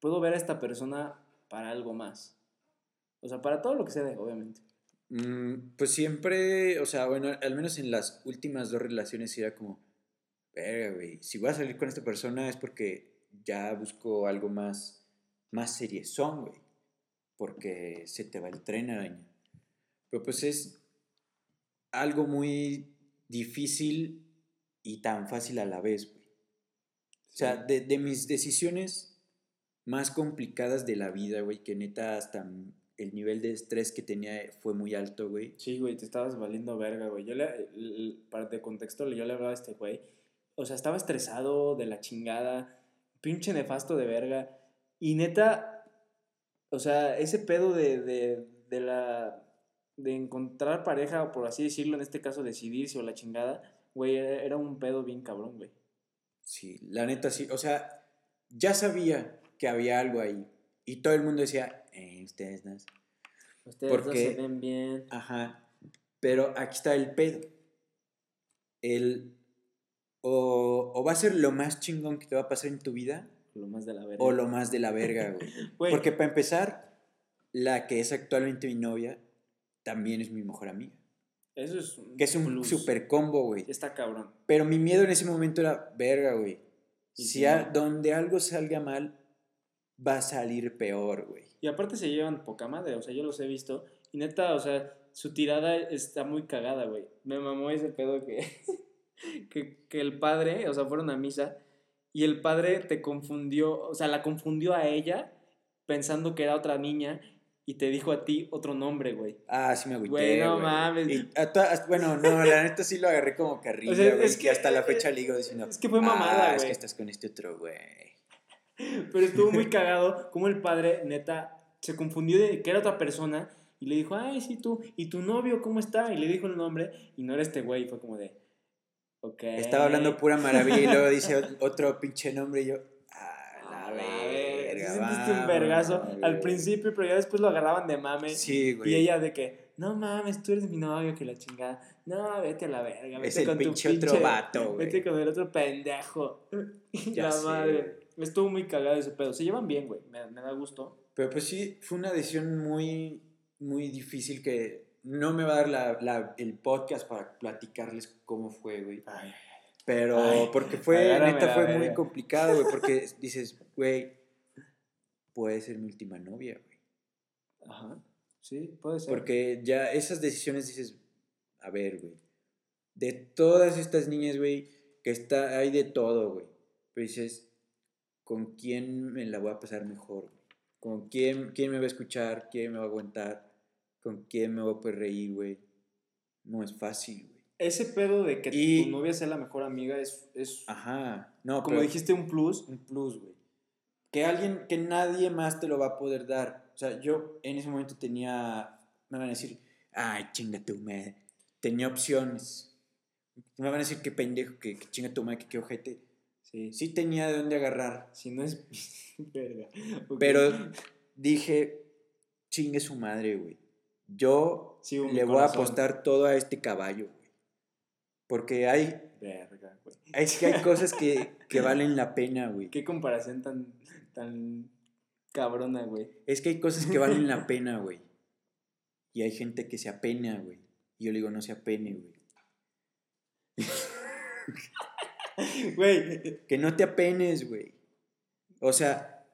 S2: puedo ver a esta persona para algo más? O sea, para todo lo que se dé, obviamente.
S1: Mm, pues siempre, o sea, bueno, al menos en las últimas dos relaciones era como, verga, güey, si voy a salir con esta persona es porque ya busco algo más, más seriezón, güey, porque se te va el tren araña. Pero pues es algo muy difícil y tan fácil a la vez, güey. O sea, de, de mis decisiones más complicadas de la vida, güey, que neta hasta el nivel de estrés que tenía fue muy alto, güey.
S2: Sí, güey, te estabas valiendo verga, güey. Yo le, para de contexto, yo le hablaba a este güey. O sea, estaba estresado de la chingada, pinche nefasto de verga. Y neta, o sea, ese pedo de, de, de la. de encontrar pareja, o por así decirlo, en este caso decidirse o la chingada, güey, era, un pedo bien cabrón, güey.
S1: Sí, la neta sí. O sea, ya sabía que había algo ahí. Y todo el mundo decía, eh, ustedes no.
S2: Ustedes
S1: Porque-
S2: se ven bien.
S1: Ajá. Pero aquí está el pedo. El. O, o va a ser lo más chingón que te va a pasar en tu vida,
S2: Lo más de la verga.
S1: o lo más de la verga, [LAUGHS] güey.
S2: Güey,
S1: Porque para empezar, la que es actualmente mi novia también es mi mejor amiga.
S2: Eso es un
S1: Que es un
S2: plus.
S1: super combo, güey.
S2: Está cabrón.
S1: Pero mi miedo en ese momento era, verga, güey. Si
S2: sí.
S1: a- donde algo salga mal, va a salir peor, güey.
S2: Y aparte se llevan poca madre, o sea, yo los he visto. Y neta, o sea, su tirada está muy cagada, güey. Me mamó ese pedo que, [LAUGHS] que, que el padre, o sea, fueron a misa y el padre te confundió, o sea, la confundió a ella pensando que era otra niña y te dijo a ti otro nombre, güey.
S1: Ah, sí me agüité,
S2: Güey, no
S1: güey.
S2: mames.
S1: Y a hasta- bueno, no, la neta sí lo agarré como carrilla, [LAUGHS]
S2: O sea,
S1: güey,
S2: es
S1: que
S2: que-
S1: hasta la fecha le digo diciendo...
S2: es que fue mamada,
S1: "Ah, es
S2: güey".
S1: que estás con este otro, güey. [LAUGHS]
S2: Pero estuvo muy cagado como el padre, neta, se confundió de que era otra persona y le dijo, ay, sí, tú, ¿y tu novio cómo está? Y le dijo el nombre y no era este güey, fue como de, ok.
S1: Estaba hablando pura maravilla y luego dice ot- otro pinche nombre y yo... Ah,
S2: sentiste un vergazo
S1: vámonos,
S2: al principio, pero ya después lo agarraban de mame.
S1: Sí, güey.
S2: y ella de que, no mames, tú eres mi novio, que la chingada. No, vete a la verga, vete
S1: Es el
S2: con tu
S1: pinche otro vato, güey.
S2: Vete con el otro pendejo. [LAUGHS]
S1: Ya
S2: la
S1: sé,
S2: madre. Estuvo muy cagado ese pedo. Se llevan bien, güey. Me, me da gusto.
S1: Pero pues sí, fue una decisión muy, muy difícil que no me va a dar la, la- el podcast para platicarles cómo fue, güey. Pero
S2: Ay,
S1: porque fue, neta, fue muy complicado, güey, porque dices, güey, puede ser mi última novia, güey.
S2: Ajá. Sí, puede ser.
S1: Porque ya esas decisiones dices, a ver, güey, de todas estas niñas, güey, que está, hay de todo, güey. Pero dices, ¿con quién me la voy a pasar mejor? güey? ¿Con quién, quién me va a escuchar? ¿Quién me va a aguantar? ¿Con quién me voy a poder reír, güey? No es fácil, güey.
S2: Ese pedo de que
S1: Y-
S2: tu novia sea la mejor amiga es, es
S1: Ajá, no,
S2: como
S1: pero
S2: dijiste, un plus.
S1: un plus, güey. Que alguien, que nadie más te lo va a poder dar. O sea, yo en ese momento tenía, me van a decir, ay, chinga tu madre. Tenía opciones. Me van a decir, qué pendejo, que, que chinga tu madre, que qué ojete.
S2: Sí,
S1: Sí tenía de dónde agarrar.
S2: Si no es. [LAUGHS] Verga.
S1: Pero dije, chingue su madre, güey. Yo
S2: Sí,
S1: le voy a apostar todo a este caballo, güey. Porque hay,
S2: Verga, güey.
S1: es que hay cosas que, que valen la pena, güey.
S2: Qué comparación tan, tan cabrona, güey.
S1: Es que hay cosas que valen la [LAUGHS] pena, güey. Y hay gente que se apena, güey. Y yo le digo, no se apene, güey. [LAUGHS]
S2: Güey.
S1: Que no te apenes, güey. O sea,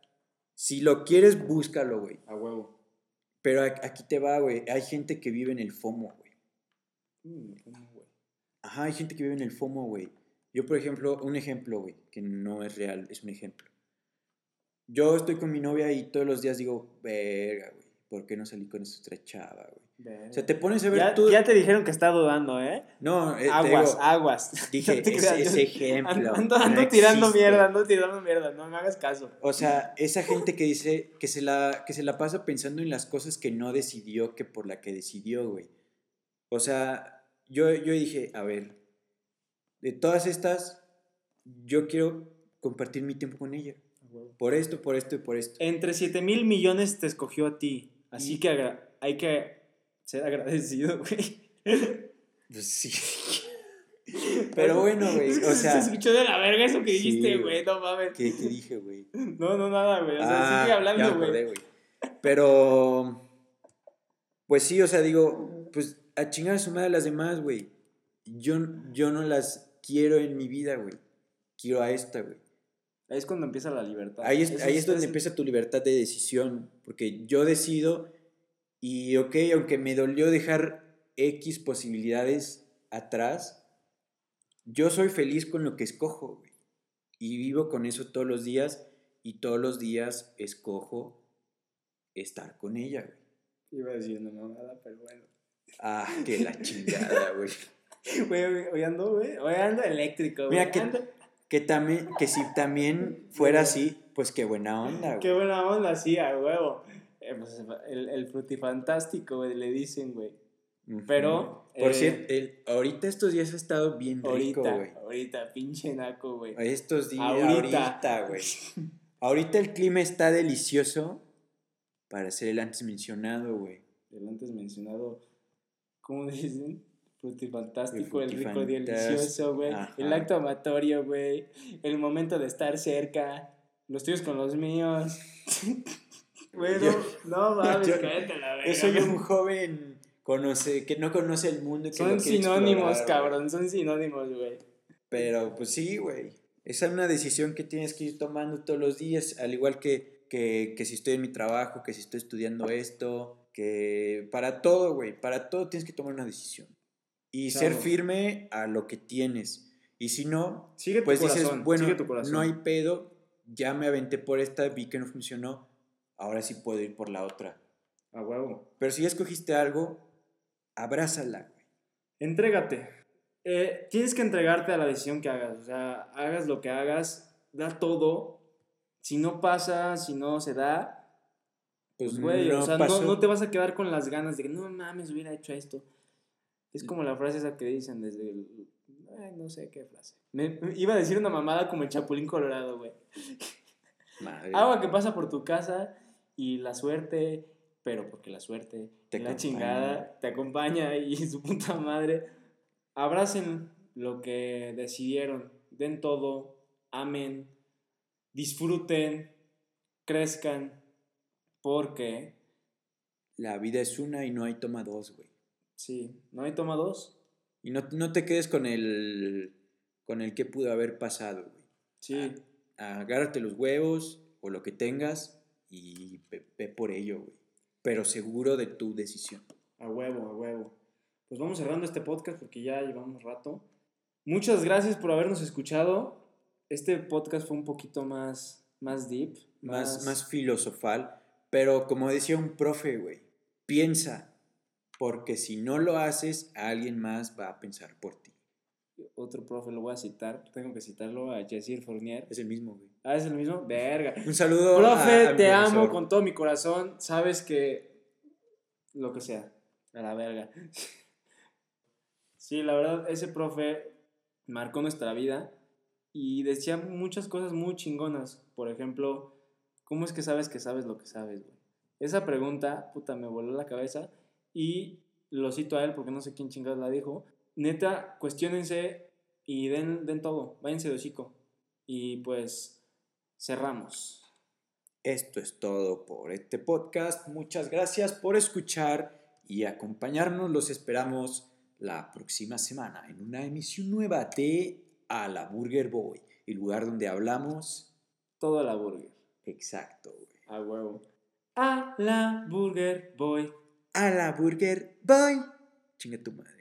S1: si lo quieres, búscalo, güey.
S2: A huevo.
S1: Pero aquí te va, güey. Hay gente que vive en el FOMO, güey.
S2: Mm, ¿cómo, güey?
S1: Ajá, hay gente que vive en el FOMO, güey. Yo, por ejemplo, un ejemplo, güey, que no es real, es un ejemplo. Yo estoy con mi novia y todos los días digo, verga, güey, ¿por qué no salí con esta otra chava, güey? O sea, te pones a ver
S2: Ya,
S1: tú...
S2: ya te dijeron que está dudando, ¿eh?
S1: No, eh,
S2: Aguas,
S1: digo,
S2: aguas. [LAUGHS]
S1: Dije,
S2: No
S1: ese, ejemplo.
S2: Ando, ando-
S1: no
S2: ando tirando
S1: existe.
S2: mierda, ando tirando mierda, no me hagas caso.
S1: O sea, esa gente que dice que se, la, que se la pasa pensando en las cosas que no decidió que por la que decidió, güey. O sea, yo, yo dije, a ver, de todas estas, yo quiero compartir mi tiempo con ella. Por esto, por esto y por esto.
S2: Entre 7 mil millones te escogió a ti. Así
S1: Y-
S2: que hay que ser agradecido, güey.
S1: Pues sí. Pero bueno, güey, [LAUGHS] o sea,
S2: Se escuchó de la verga eso que
S1: Sí,
S2: dijiste,
S1: güey.
S2: No mames.
S1: ¿qué, qué dije, güey?
S2: No, no, nada, güey. O sea,
S1: Ah,
S2: sigue hablando, güey.
S1: Pero, pues sí, o sea, digo, pues a chingar a su madre las demás, güey. Yo, yo no las quiero en mi vida, güey. Quiero a esta, güey.
S2: Ahí es cuando empieza la libertad.
S1: Ahí es, ahí es donde
S2: eso-
S1: empieza tu libertad de decisión, porque yo decido y, ok, aunque me dolió dejar X posibilidades atrás, yo soy feliz con lo que escojo, güey. Y vivo con eso todos los días y todos los días escojo estar con ella, güey.
S2: Iba una mamada, pero bueno.
S1: Ah, que la chingada, güey. [LAUGHS]
S2: Güey, hoy ando, güey. Hoy ando eléctrico, güey.
S1: Mira que-
S2: Ando-
S1: Que, también, que si también fuera así, pues qué buena onda, güey.
S2: Qué buena onda, sí, a huevo. Eh, pues, el, el frutifantástico, güey, le dicen, güey. Pero,
S1: Por
S2: eh,
S1: cierto, el- ahorita estos días ha estado bien rico,
S2: Ahorita,
S1: güey.
S2: ahorita, pinche naco, güey.
S1: Estos días,
S2: Ahorita.
S1: ahorita, güey. Ahorita el clima está delicioso para ser el antes mencionado, güey.
S2: El antes mencionado, ¿cómo dicen? Frutifantástico, el, rico delicioso, güey. El acto amatorio, güey. El momento de estar cerca. Los tuyos con los míos. [LAUGHS] Bueno,
S1: Yo-
S2: no mames,
S1: yo-
S2: cállate la verga.
S1: Yo soy un joven conoce, que no conoce el mundo. y que
S2: Son sinónimos,
S1: explorar,
S2: cabrón, son sinónimos, güey.
S1: Pero pues sí, güey. Esa es una decisión que tienes que ir tomando todos los días, al igual que, que, que si estoy en mi trabajo, que si estoy estudiando esto, que para todo, güey, para todo tienes que tomar una decisión. Y ser
S2: Claro.
S1: firme a lo que tienes. Y si no,
S2: Sigue
S1: pues
S2: corazón,
S1: dices, bueno,
S2: sigue
S1: no hay pedo, ya me aventé por esta, vi que no funcionó, ahora sí puedo ir por la otra.
S2: A huevo.
S1: Pero si ya escogiste algo, abrázala.
S2: Entrégate. Eh, tienes que entregarte a la decisión que hagas. O sea, hagas lo que hagas, da todo. Si no pasa, si no se da, pues güey,
S1: no
S2: o sea, no, no te vas a quedar con las ganas de que no mames, hubiera hecho esto. Es como la frase esa que dicen desde el. ay, no sé qué frase. Me, me iba a decir una mamada como el Chapulín Colorado, güey. [LAUGHS] Agua que pasa por tu casa y la suerte, pero porque la suerte,
S1: Te
S2: la
S1: acompaña.
S2: chingada, te acompaña y [LAUGHS] su puta madre. Abracen lo que decidieron, den todo, amen, disfruten, crezcan, porque,
S1: La vida es una y no hay toma dos, güey.
S2: Sí, no hay toma dos,
S1: Y no, no te quedes con el, con el que pudo haber pasado, güey.
S2: sí,
S1: Agárrate los huevos o lo que tengas y ve, ve por ello, güey. Pero seguro de tu decisión.
S2: a huevo, a huevo. Pues vamos cerrando este podcast porque ya llevamos rato. Muchas gracias por habernos escuchado. Este podcast fue un poquito más, más deep,
S1: Más, más filosofal. Pero como decía un profe, güey, piensa. Porque si no lo haces, alguien más va a pensar por ti.
S2: Otro profe, lo voy a citar, tengo que citarlo a Jessir Fournier.
S1: Es el mismo, güey.
S2: Ah, es el mismo, verga.
S1: Un saludo.
S2: Profe,
S1: a- a
S2: te amo con todo mi corazón. Sabes que. Lo que sea. A la verga. Sí, la verdad, ese profe marcó nuestra vida y decía muchas cosas muy chingonas. Por ejemplo, ¿cómo es que sabes que sabes lo que sabes, güey? Esa pregunta, puta, me voló la cabeza y lo cito a él porque no sé quién chingados la dijo. Neta, cuestionense y den, den todo. Váyanse de hocico. Y pues, cerramos.
S1: Esto es todo por este podcast. Muchas gracias por escuchar y acompañarnos. Los esperamos la próxima semana en una emisión nueva de A la Burger Boy, el lugar donde hablamos.
S2: Todo a la burger.
S1: Exacto, güey.
S2: A huevo. A la burger boy.
S1: A la Burger Boy. Chinga tu madre.